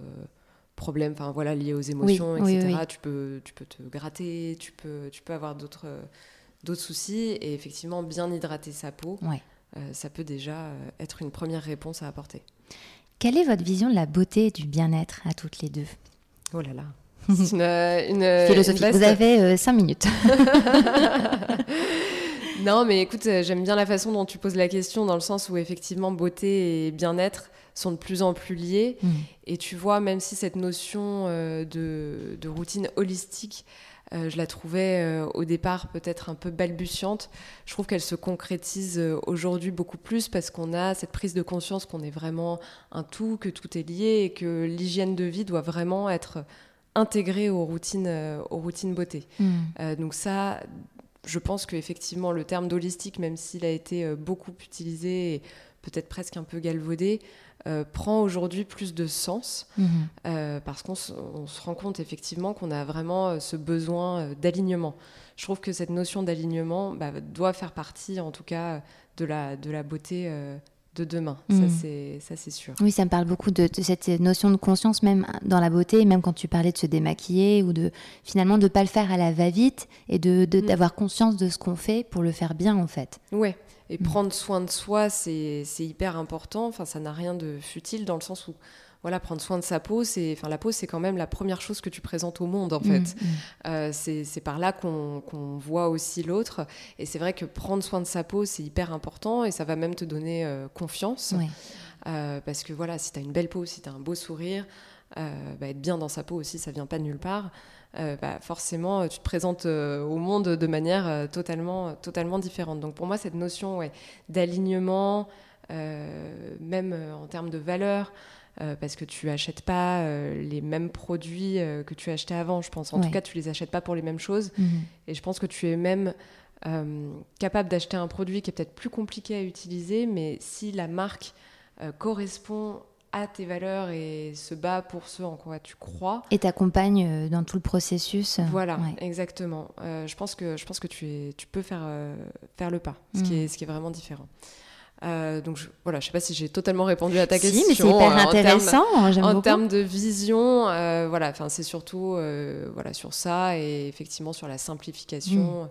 problèmes enfin voilà, liés aux émotions, etc. tu, peux, tu peux te gratter, tu peux, tu peux avoir d'autres d'autres soucis. Et effectivement, bien hydrater sa peau, ça peut déjà être une première réponse à apporter. Quelle est votre vision de la beauté et du bien-être à toutes les deux? Oh là là c'est une, une, philosophie. Vous avez euh, cinq minutes. non, mais écoute, euh, j'aime bien la façon dont tu poses la question, dans le sens où effectivement beauté et bien-être sont de plus en plus liés. Mm. Et tu vois, même si cette notion euh, de, de, routine holistique, je la trouvais au départ peut-être un peu balbutiante, je trouve qu'elle se concrétise aujourd'hui beaucoup plus parce qu'on a cette prise de conscience qu'on est vraiment un tout, que tout est lié et que l'hygiène de vie doit vraiment être intégré aux routines, euh, aux routines beauté. Hmm. Euh, donc ça, je pense qu'effectivement, le terme d'holistique, même s'il a été euh, beaucoup utilisé et peut-être presque un peu galvaudé, prend aujourd'hui plus de sens hmm. parce qu'on se rend compte effectivement qu'on a vraiment ce besoin d'alignement. Je trouve que cette notion d'alignement bah, doit faire partie, en tout cas, de la, de la beauté de demain, mm. ça c'est sûr. Oui, ça me parle beaucoup de, cette notion de conscience même dans la beauté, même quand tu parlais de se démaquiller ou de finalement de pas le faire à la va-vite et de mm. d'avoir conscience de ce qu'on fait pour le faire bien en fait. Ouais, et mm. prendre soin de soi c'est hyper important, enfin ça n'a rien de futile dans le sens où voilà, prendre soin de sa peau, c'est, enfin, la peau, c'est quand même la première chose que tu présentes au monde, en fait. Mm, mm. Euh, c'est par là qu'on voit aussi l'autre. Et c'est vrai que prendre soin de sa peau, c'est hyper important et ça va même te donner euh, confiance. Euh, parce que voilà, si tu as une belle peau, si tu as un beau sourire, bah, être bien dans sa peau aussi, ça vient pas de nulle part. Bah, forcément, tu te présentes au monde de manière totalement, totalement différente. Donc pour moi, cette notion d'alignement, même en termes de valeur, parce que tu achètes pas les mêmes produits que tu achetais avant, je pense. En tout cas, tu les achètes pas pour les mêmes choses. Mhm. Et je pense que tu es même capable d'acheter un produit qui est peut-être plus compliqué à utiliser, mais si la marque correspond à tes valeurs et se bat pour ce en quoi tu crois. Et t'accompagne euh, dans tout le processus. Voilà, exactement. Euh, je pense que je pense que tu es, tu peux faire euh, faire le pas, ce qui mm. est ce qui est vraiment différent. Donc je, voilà, je sais pas si j'ai totalement répondu à ta si, question. mais c'est hyper intéressant. En termes de vision, voilà, enfin c'est surtout voilà sur ça et effectivement sur la simplification.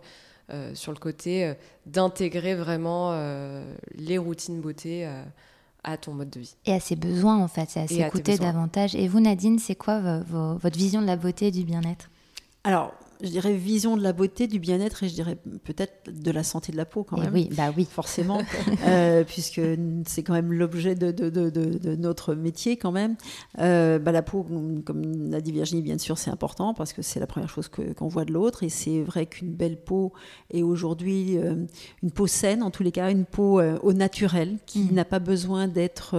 Mm. sur le côté d'intégrer vraiment les routines beauté à ton mode de vie. Et à ses besoins, en fait, c'est à s'écouter davantage. Et vous, Nadine, c'est quoi votre vision de la beauté et du bien-être? Alors, je dirais, vision de la beauté, du bien-être et je dirais peut-être de la santé de la peau quand même. Oui, bah oui. Forcément, euh, puisque c'est quand même l'objet de, de, de, de, notre métier quand même. Euh, bah, la peau, comme l'a dit Virginie, bien sûr, c'est important parce que c'est la première chose qu'on voit de l'autre. Et c'est vrai qu'une belle peau est aujourd'hui euh, une peau saine, en tous les cas, une peau au naturel, qui mm. n'a pas besoin d'être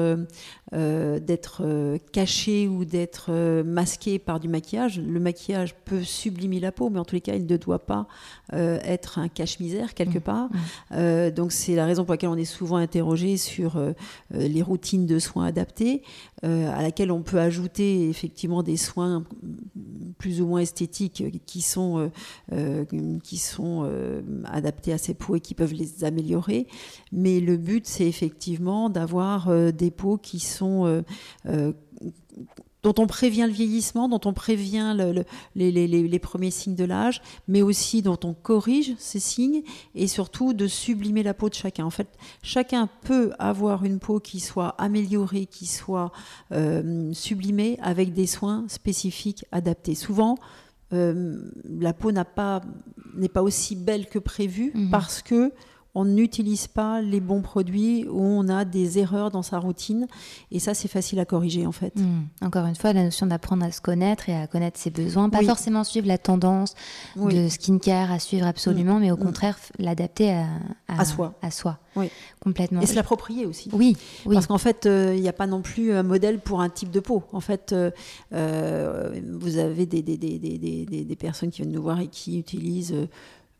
d'être cachée ou d'être masquée par du maquillage. Le maquillage peut sublimer la peau mais en tous les cas, il ne doit pas euh, être un cache-misère quelque mmh. part. Euh, donc c'est la raison pour laquelle on est souvent interrogé sur euh, les routines de soins adaptés, à laquelle on peut ajouter effectivement des soins plus ou moins esthétiques qui sont, qui sont adaptés à ces peaux et qui peuvent les améliorer. Mais le but, c'est effectivement d'avoir des peaux qui sont dont on prévient le vieillissement, dont on prévient les, premiers signes de l'âge, mais aussi dont on corrige ces signes et surtout de sublimer la peau de chacun. En fait, chacun peut avoir une peau qui soit améliorée, qui soit euh, sublimée avec des soins spécifiques adaptés. Souvent, euh, la peau n'est pas, pas aussi belle que prévu mmh. parce que on n'utilise pas les bons produits ou on a des erreurs dans sa routine. Et ça, c'est facile à corriger en fait. Hmm. Encore une fois, la notion d'apprendre à se connaître et à connaître ses besoins, pas forcément suivre la tendance de skincare à suivre absolument, mais au mm. contraire l'adapter à, à, soi. À soi. Oui. Complètement. Et se l'approprier aussi. Oui. Parce qu'en fait, euh, il n'y a pas non plus un modèle pour un type de peau. En fait, euh, euh, vous avez des des, des, des, des, personnes qui viennent nous voir et qui utilisent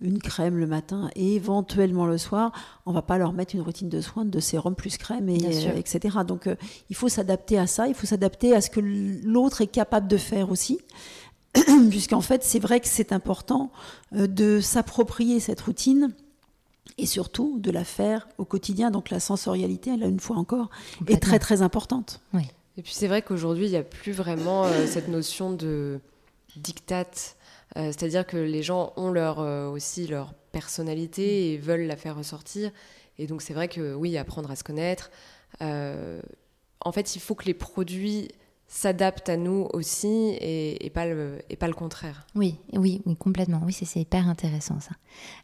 une crème le matin et éventuellement le soir, on va pas leur mettre une routine de soins de sérum plus crème, et, euh, etc. Donc euh, il faut s'adapter à ça, il faut s'adapter à ce que l'autre est capable de faire aussi. Puisqu'en fait, c'est vrai que c'est important euh, de s'approprier cette routine et surtout de la faire au quotidien. Donc la sensorialité, là, une fois encore, est très très importante. Oui. Et puis c'est vrai qu'aujourd'hui, il n'y a plus vraiment cette notion de dictate euh, c'est-à-dire que les gens ont leur, euh, aussi leur personnalité et veulent la faire ressortir. Et donc c'est vrai que oui, apprendre à se connaître. Euh, en fait, il faut que les produits s'adaptent à nous aussi et, pas le, et pas le contraire. Oui, oui, oui complètement. Oui, c'est hyper intéressant ça.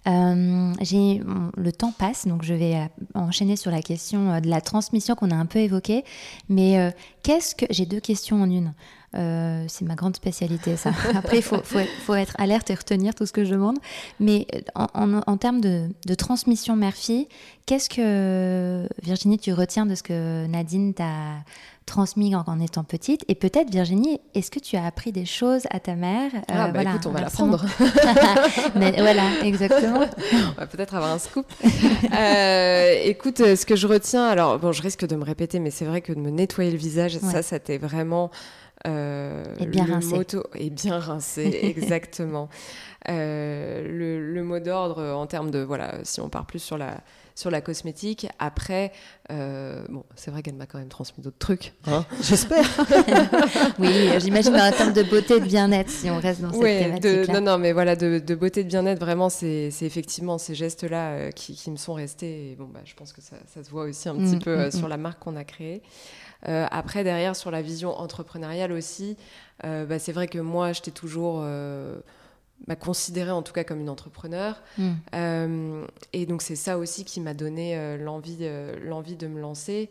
le temps passe, donc je vais enchaîner sur la question de la transmission qu'on a un peu évoquée. Mais qu'est-ce que j'ai deux questions en une. Euh, c'est ma grande spécialité, ça. Après, il faut, faut, être alerte et retenir tout ce que je demande. Mais en, en, termes de, transmission mère-fille, qu'est-ce que, Virginie, tu retiens de ce que Nadine t'a transmis en, étant petite? Et peut-être, Virginie, est-ce que tu as appris des choses à ta mère? Euh, Ah, bah écoute, on va l'apprendre. voilà, exactement. on va peut-être avoir un scoop. Euh, écoute, ce que je retiens, alors, bon, je risque de me répéter, mais c'est vrai que de me nettoyer le visage, ça, ça t'est vraiment euh, et bien rincé. Moto est bien rincé, exactement. Euh, le, mot d'ordre en termes de, voilà, si on part plus sur la, sur la cosmétique. Après, euh, bon, c'est vrai qu'elle m'a quand même transmis d'autres trucs. Hein J'espère. oui, j'imagine en termes de beauté, de bien-être, si on reste dans cette thématique. Non, non, mais voilà, de, beauté, de bien-être, vraiment, c'est effectivement ces gestes-là qui, qui, me sont restés. Et bon, bah, je pense que ça, ça se voit aussi un mm, petit peu mm, sur mm. la marque qu'on a créée. Euh, après, derrière, sur la vision entrepreneuriale aussi, euh, bah, c'est vrai que moi, j'étais toujours euh, bah, considérée en tout cas comme une entrepreneur. Mm. et donc, c'est ça aussi qui m'a donné l'envie, l'envie de me lancer.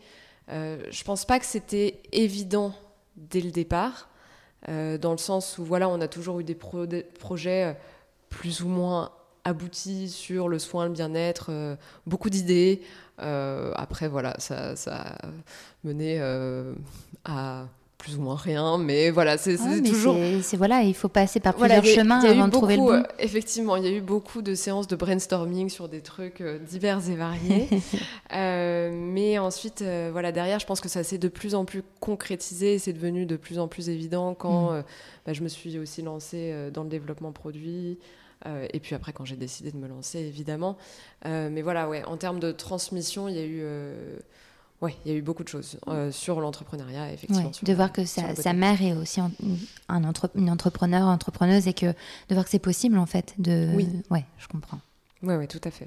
je pense pas que c'était évident dès le départ, dans le sens où voilà, on a toujours eu des, projets plus ou moins abouti sur le soin, le bien-être, beaucoup d'idées. après, voilà, ça, ça a mené à plus ou moins rien, mais voilà, c'est ah toujours. C'est voilà, il faut passer par plusieurs chemins avant de trouver le bon. effectivement, il y a eu beaucoup de séances de brainstorming sur des trucs euh, divers et variés, euh, mais ensuite, euh, voilà, derrière, je pense que ça s'est de plus en plus concrétisé, c'est devenu de plus en plus évident quand mm. bah, je me suis aussi lancée dans le développement produit. et puis après, quand j'ai décidé de me lancer, évidemment. mais voilà, ouais, en termes de transmission, il y a eu oui, il y a eu beaucoup de choses euh, sur l'entrepreneuriat, effectivement. de voir que sa, mère est aussi un, une entrepreneur, entrepreneuse, et que de voir que c'est possible, en fait. De... Oui. Ouais, je comprends. Oui, oui, tout à fait.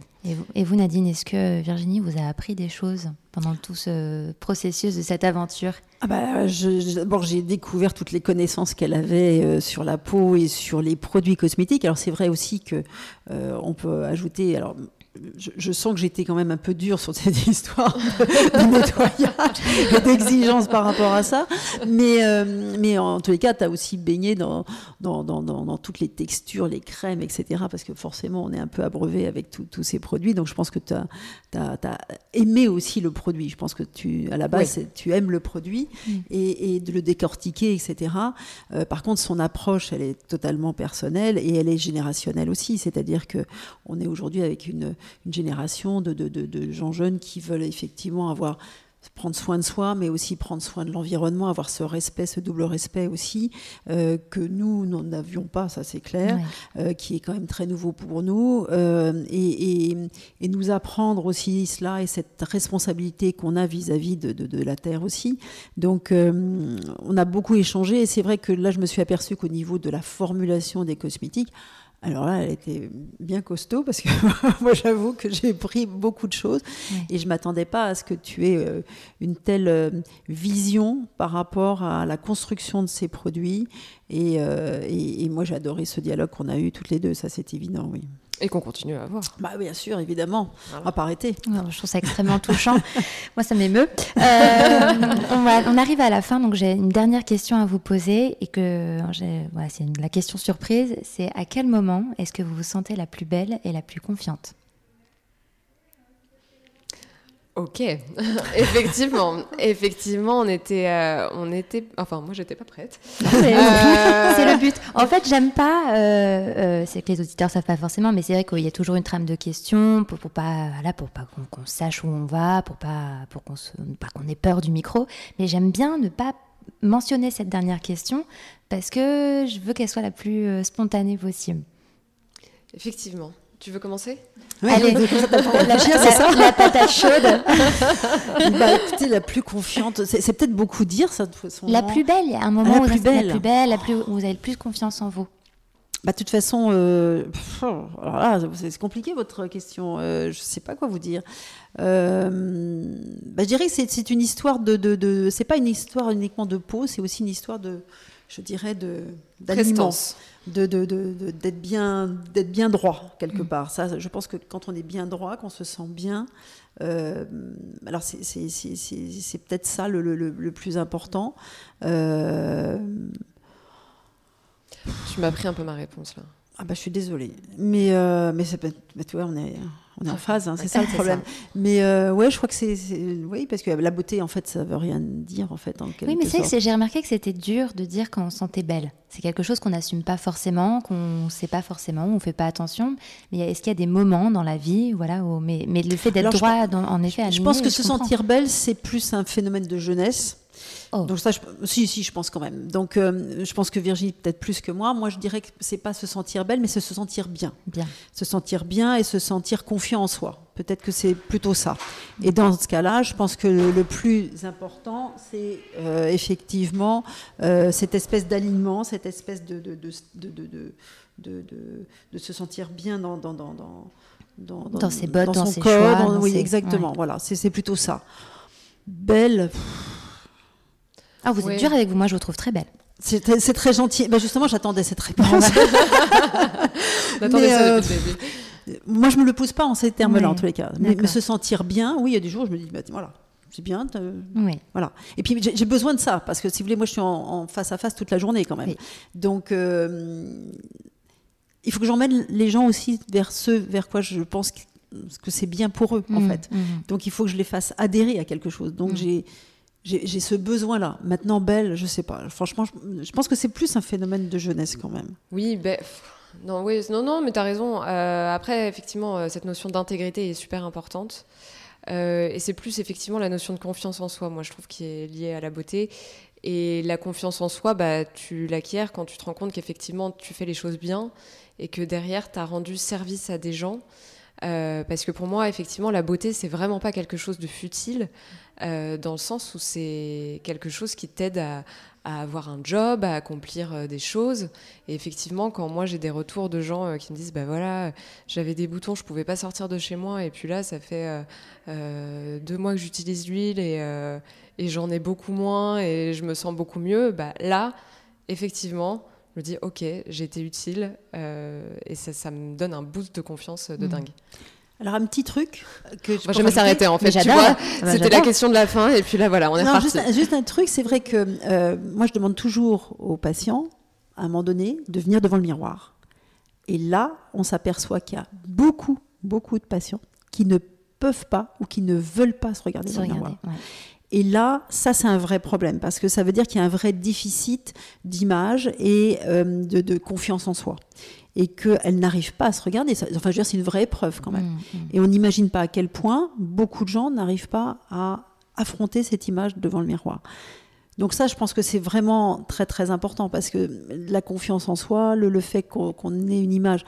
Et vous, Nadine, est-ce que Virginie vous a appris des choses pendant tout ce processus de cette aventure? Ah bah, D'abord, j'ai découvert toutes les connaissances qu'elle avait euh, sur la peau et sur les produits cosmétiques. Alors, c'est vrai aussi que euh, on peut ajouter. Alors, je, sens que j'étais quand même un peu dure sur cette histoire de, nettoyage et d'exigence par rapport à ça. Mais, euh, mais en tous les cas, tu as aussi baigné dans dans, dans, dans, toutes les textures, les crèmes, etc. Parce que forcément, on est un peu abreuvé avec tous ces produits. Donc je pense que tu as, as, aimé aussi le produit. Je pense que tu, à la base, tu aimes le produit mm. et, et, de le décortiquer, etc. Euh, par contre, son approche, elle est totalement personnelle et elle est générationnelle aussi. C'est-à-dire que on est aujourd'hui avec une une génération de, de, de, gens jeunes qui veulent effectivement avoir prendre soin de soi, mais aussi prendre soin de l'environnement, avoir ce respect, ce double respect aussi, euh, que nous, n'avions pas, ça c'est clair, euh, qui est quand même très nouveau pour nous, euh, et, et, nous apprendre aussi cela et cette responsabilité qu'on a vis-à-vis de, de, de, la Terre aussi. Donc on a beaucoup échangé, et c'est vrai que là je me suis aperçue qu'au niveau de la formulation des cosmétiques, alors là, elle était bien costaud parce que moi, j'avoue que j'ai pris beaucoup de choses et je m'attendais pas à ce que tu aies euh, une telle euh, vision par rapport à la construction de ces produits. Euh, et, et moi, j'ai adoré ce dialogue qu'on a eu toutes les deux, ça c'est évident, oui. Et qu'on continue à avoir. Bah, bien sûr, évidemment. On va pas arrêter. je trouve ça extrêmement touchant. Moi, ça m'émeut. Euh, on, arrive à la fin, donc j'ai une dernière question à vous poser. Et que voilà, c'est la question surprise. C'est à quel moment est-ce que vous vous sentez la plus belle et la plus confiante? Ok, effectivement, effectivement, on était, euh, on était, enfin moi j'étais pas prête. Euh, c'est le En fait, j'aime pas, euh, c'est que les auditeurs savent pas forcément, mais c'est vrai qu'il y a toujours une trame de questions pour, pas, voilà, pour pas qu'on sache où on va, pour pas, pour qu'on qu'on ait peur du micro. Mais j'aime bien ne pas mentionner cette dernière question parce que je veux qu'elle soit la plus spontanée possible. Effectivement. Tu veux commencer? Allez, la, ça? la, patate chaude. bah, écoutez, la plus confiante, c'est peut-être beaucoup dire ça de toute façon. La plus belle, il y a un moment ah, où la plus belle, la plus, où vous avez le plus confiance en vous. Bah, de toute façon, euh, c'est compliqué votre question. Euh, je ne sais pas quoi vous dire. Euh, bah, je dirais que c'est une histoire de, de, de c'est pas une histoire uniquement de peau, c'est aussi une histoire de, je dirais, de d'aliments, de, de, de, d'être bien, d'être bien droit quelque mm. part. Ça, je pense que quand on est bien droit, qu'on se sent bien, euh, alors c'est, c'est, c'est, c'est peut-être ça le, le, le, plus important. Euh... Tu m'as pris un peu ma réponse là. Ah bah je suis désolée, mais euh, mais, mais tu vois on est on est en phase, hein, c'est ça le problème. Mais euh, ouais, je crois que c'est, oui, parce que la beauté, en fait, ça veut rien dire, en fait. En oui, mais c'est que j'ai remarqué que c'était dur de dire quand on sentait belle. C'est quelque chose qu'on n'assume pas forcément, qu'on ne sait pas forcément, on ne fait pas attention. Mais est-ce qu'il y a des moments dans la vie, voilà, où, mais, mais le fait d'être droit, en effet, aligné, Je pense que se sentir belle, c'est plus un phénomène de jeunesse. Oh. Donc ça, je, si, si, je pense quand même. Donc euh, je pense que Virginie peut-être plus que moi. Moi, je dirais que c'est pas se sentir belle, mais c'est se sentir bien. Bien. Se sentir bien et se sentir confiant en soi. Peut-être que c'est plutôt ça. Et dans ce cas-là, je pense que le, plus important, c'est euh, effectivement euh, cette espèce d'alignement, cette espèce de de, de, de, de, se sentir bien dans, dans, dans, dans, dans ses bottes, dans, ses corps, oui, exactement. Voilà, c'est plutôt ça. Belle. Ah, vous êtes dur avec vous. Moi, je vous trouve très belle. C'est très gentil. Ben justement, j'attendais cette réponse. Mais, euh, moi, je me le pose pas en ces termes-là, en tous les cas. Mais, se sentir bien, oui, il y a des jours je me dis, bah, voilà, c'est bien. Oui. Voilà. Et puis, j'ai besoin de ça, parce que si vous voulez, moi, je suis en, face à face toute la journée quand même. Donc, euh, il faut que j'emmène les gens aussi vers ce vers quoi je pense que c'est bien pour eux, en mmh, fait. Mmh. Donc il faut que je les fasse adhérer à quelque chose. Donc j'ai j'ai ce besoin-là. Maintenant, Belle, je sais pas. Franchement, je, pense que c'est plus un phénomène de jeunesse quand même. Oui, ben. Non, oui, non, non, mais tu as raison. Euh, après, effectivement, euh, cette notion d'intégrité est super importante. Euh, et c'est plus effectivement la notion de confiance en soi, moi, je trouve, qui est liée à la beauté. Et la confiance en soi, bah, tu l'acquiers quand tu te rends compte qu'effectivement, tu fais les choses bien et que derrière, tu as rendu service à des gens. parce que pour moi, effectivement, la beauté, c'est vraiment pas quelque chose de futile. Euh, dans le sens où c'est quelque chose qui t'aide à, avoir un job, à accomplir euh, des choses. Et effectivement, quand moi j'ai des retours de gens euh, qui me disent, bah voilà, j'avais des boutons, je pouvais pas sortir de chez moi, et puis là, ça fait deux mois que j'utilise l'huile et, et j'en ai beaucoup moins et je me sens beaucoup mieux, bah là, effectivement, je me dis, ok, j'ai été utile et ça, ça, me donne un boost de confiance de mmh. dingue. Alors un petit truc que je vais s'arrêter en fait. Tu vois, c'était la question de la fin et puis là voilà, on est non, Juste, un truc, c'est vrai que euh, moi je demande toujours aux patients à un moment donné de venir devant le miroir. Et là, on s'aperçoit qu'il y a beaucoup, beaucoup de patients qui ne peuvent pas ou qui ne veulent pas se regarder dans le miroir. Et là, ça, c'est un vrai problème parce que ça veut dire qu'il y a un vrai déficit d'image et euh, de, de, confiance en soi et qu'elle n'arrive pas à se regarder. Enfin, je veux dire, c'est une vraie épreuve quand même. Mmh, mmh. Et on n'imagine pas à quel point beaucoup de gens n'arrivent pas à affronter cette image devant le miroir. Donc ça, je pense que c'est vraiment très très important parce que la confiance en soi, le, fait qu'on ait une image,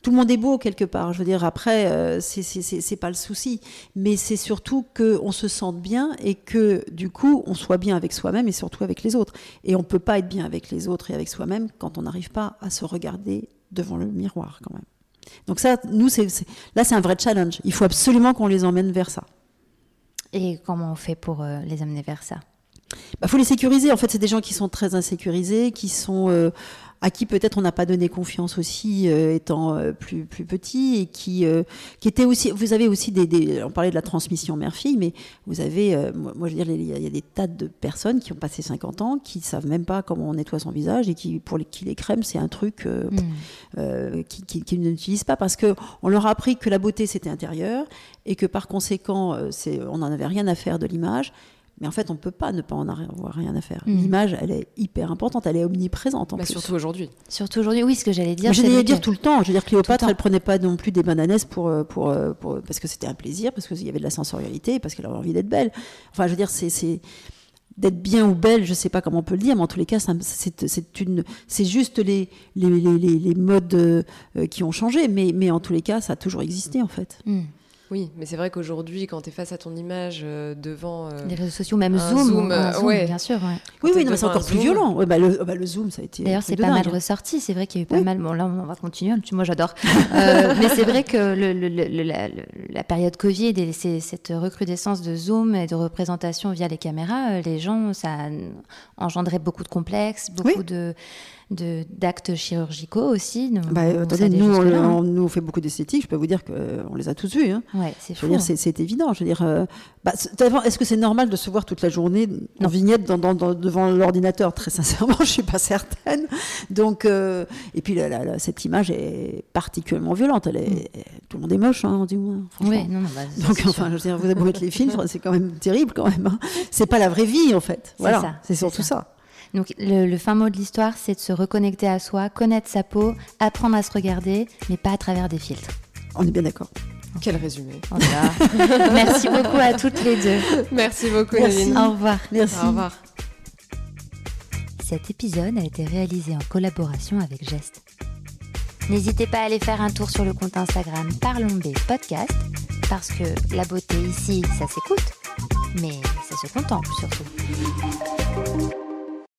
tout le monde est beau quelque part. Je veux dire, après, euh, c'est pas le souci, mais c'est surtout qu'on se sente bien et que du coup, on soit bien avec soi-même et surtout avec les autres. Et on peut pas être bien avec les autres et avec soi-même quand on n'arrive pas à se regarder devant le miroir quand même. Donc ça, nous, c'est, là, c'est un vrai challenge. Il faut absolument qu'on les emmène vers ça. Et comment on fait pour euh, les amener vers ça? Il bah, faut les sécuriser. En fait, c'est des gens qui sont très insécurisés, qui sont euh, à qui peut-être on n'a pas donné confiance aussi euh, étant euh, plus plus petit et qui euh, qui était aussi vous avez aussi des, des, on parlait de la transmission mère-fille mais vous avez moi je veux dire il y, a des tas de personnes qui ont passé 50 ans qui savent même pas comment on nettoie son visage et qui pour les, qui les crèmes c'est un truc mm. qui, qui, qui n'utilisent pas parce que on leur a appris que la beauté c'était intérieur et que par conséquent c'est on n'en avait rien à faire de l'image mais en fait, on ne peut pas ne pas en avoir rien à faire. Mm. L'image, elle est hyper importante, elle est omniprésente en bah, Surtout aujourd'hui. Surtout aujourd'hui, oui, ce que j'allais dire. J'allais dire tout le temps. Je veux dire, Cléopâtre, elle prenait pas non plus des bananes pour, euh, pour, euh, pour, parce que c'était un plaisir, parce qu'il y avait de la sensorialité, parce qu'elle avait envie d'être belle. Enfin, je veux dire, c'est d'être bien ou belle, je ne sais pas comment on peut le dire, mais en tous les cas, c'est juste les, les, les, les modes euh, qui ont changé, mais, mais en tous les cas, ça a toujours existé en fait. Mm. Oui, mais c'est vrai qu'aujourd'hui, quand tu es face à ton image euh, devant. Euh, les réseaux sociaux, même Zoom, euh, Zoom bien sûr. Oui, oui, c'est encore plus violent. Bah, bah, le, Zoom, ça a été. D'ailleurs, c'est pas mal ressorti. C'est vrai qu'il y a eu pas mal. Bon, là, on va continuer. Moi, j'adore. mais c'est vrai que la, période Covid et cette recrudescence de Zoom et de représentation via les caméras, les gens, ça a engendré beaucoup de complexes, beaucoup de d'actes chirurgicaux aussi. Bah, nous, on, nous, on fait beaucoup d'esthétique. Je peux vous dire qu'on les a tous vus. Hein. Ouais, c'est je veux dire, c'est évident. Je veux dire, euh, bah, est-ce que c'est normal de se voir toute la journée en vignette dans, devant l'ordinateur? Très sincèrement, je suis pas certaine. Donc, euh, et puis cette image est particulièrement violente. Elle est, mm. Tout le monde est moche, hein, dis-moi. Oui, non, non, bah, Donc, enfin, je veux dire, vous avez beau mettre les filtres, c'est quand même terrible quand même. Hein. C'est pas la vraie vie en fait. Voilà, c'est surtout ça. Donc le, fin mot de l'histoire, c'est de se reconnecter à soi, connaître sa peau, apprendre à se regarder, mais pas à travers des filtres. On est bien d'accord. Quel résumé. Merci beaucoup à toutes les deux. Merci beaucoup, Merci. Au revoir. Merci. Au revoir. Cet épisode a été réalisé en collaboration avec Geste. N'hésitez pas à aller faire un tour sur le compte Instagram Parlons B Podcast, parce que la beauté ici, ça s'écoute, mais ça se contemple surtout.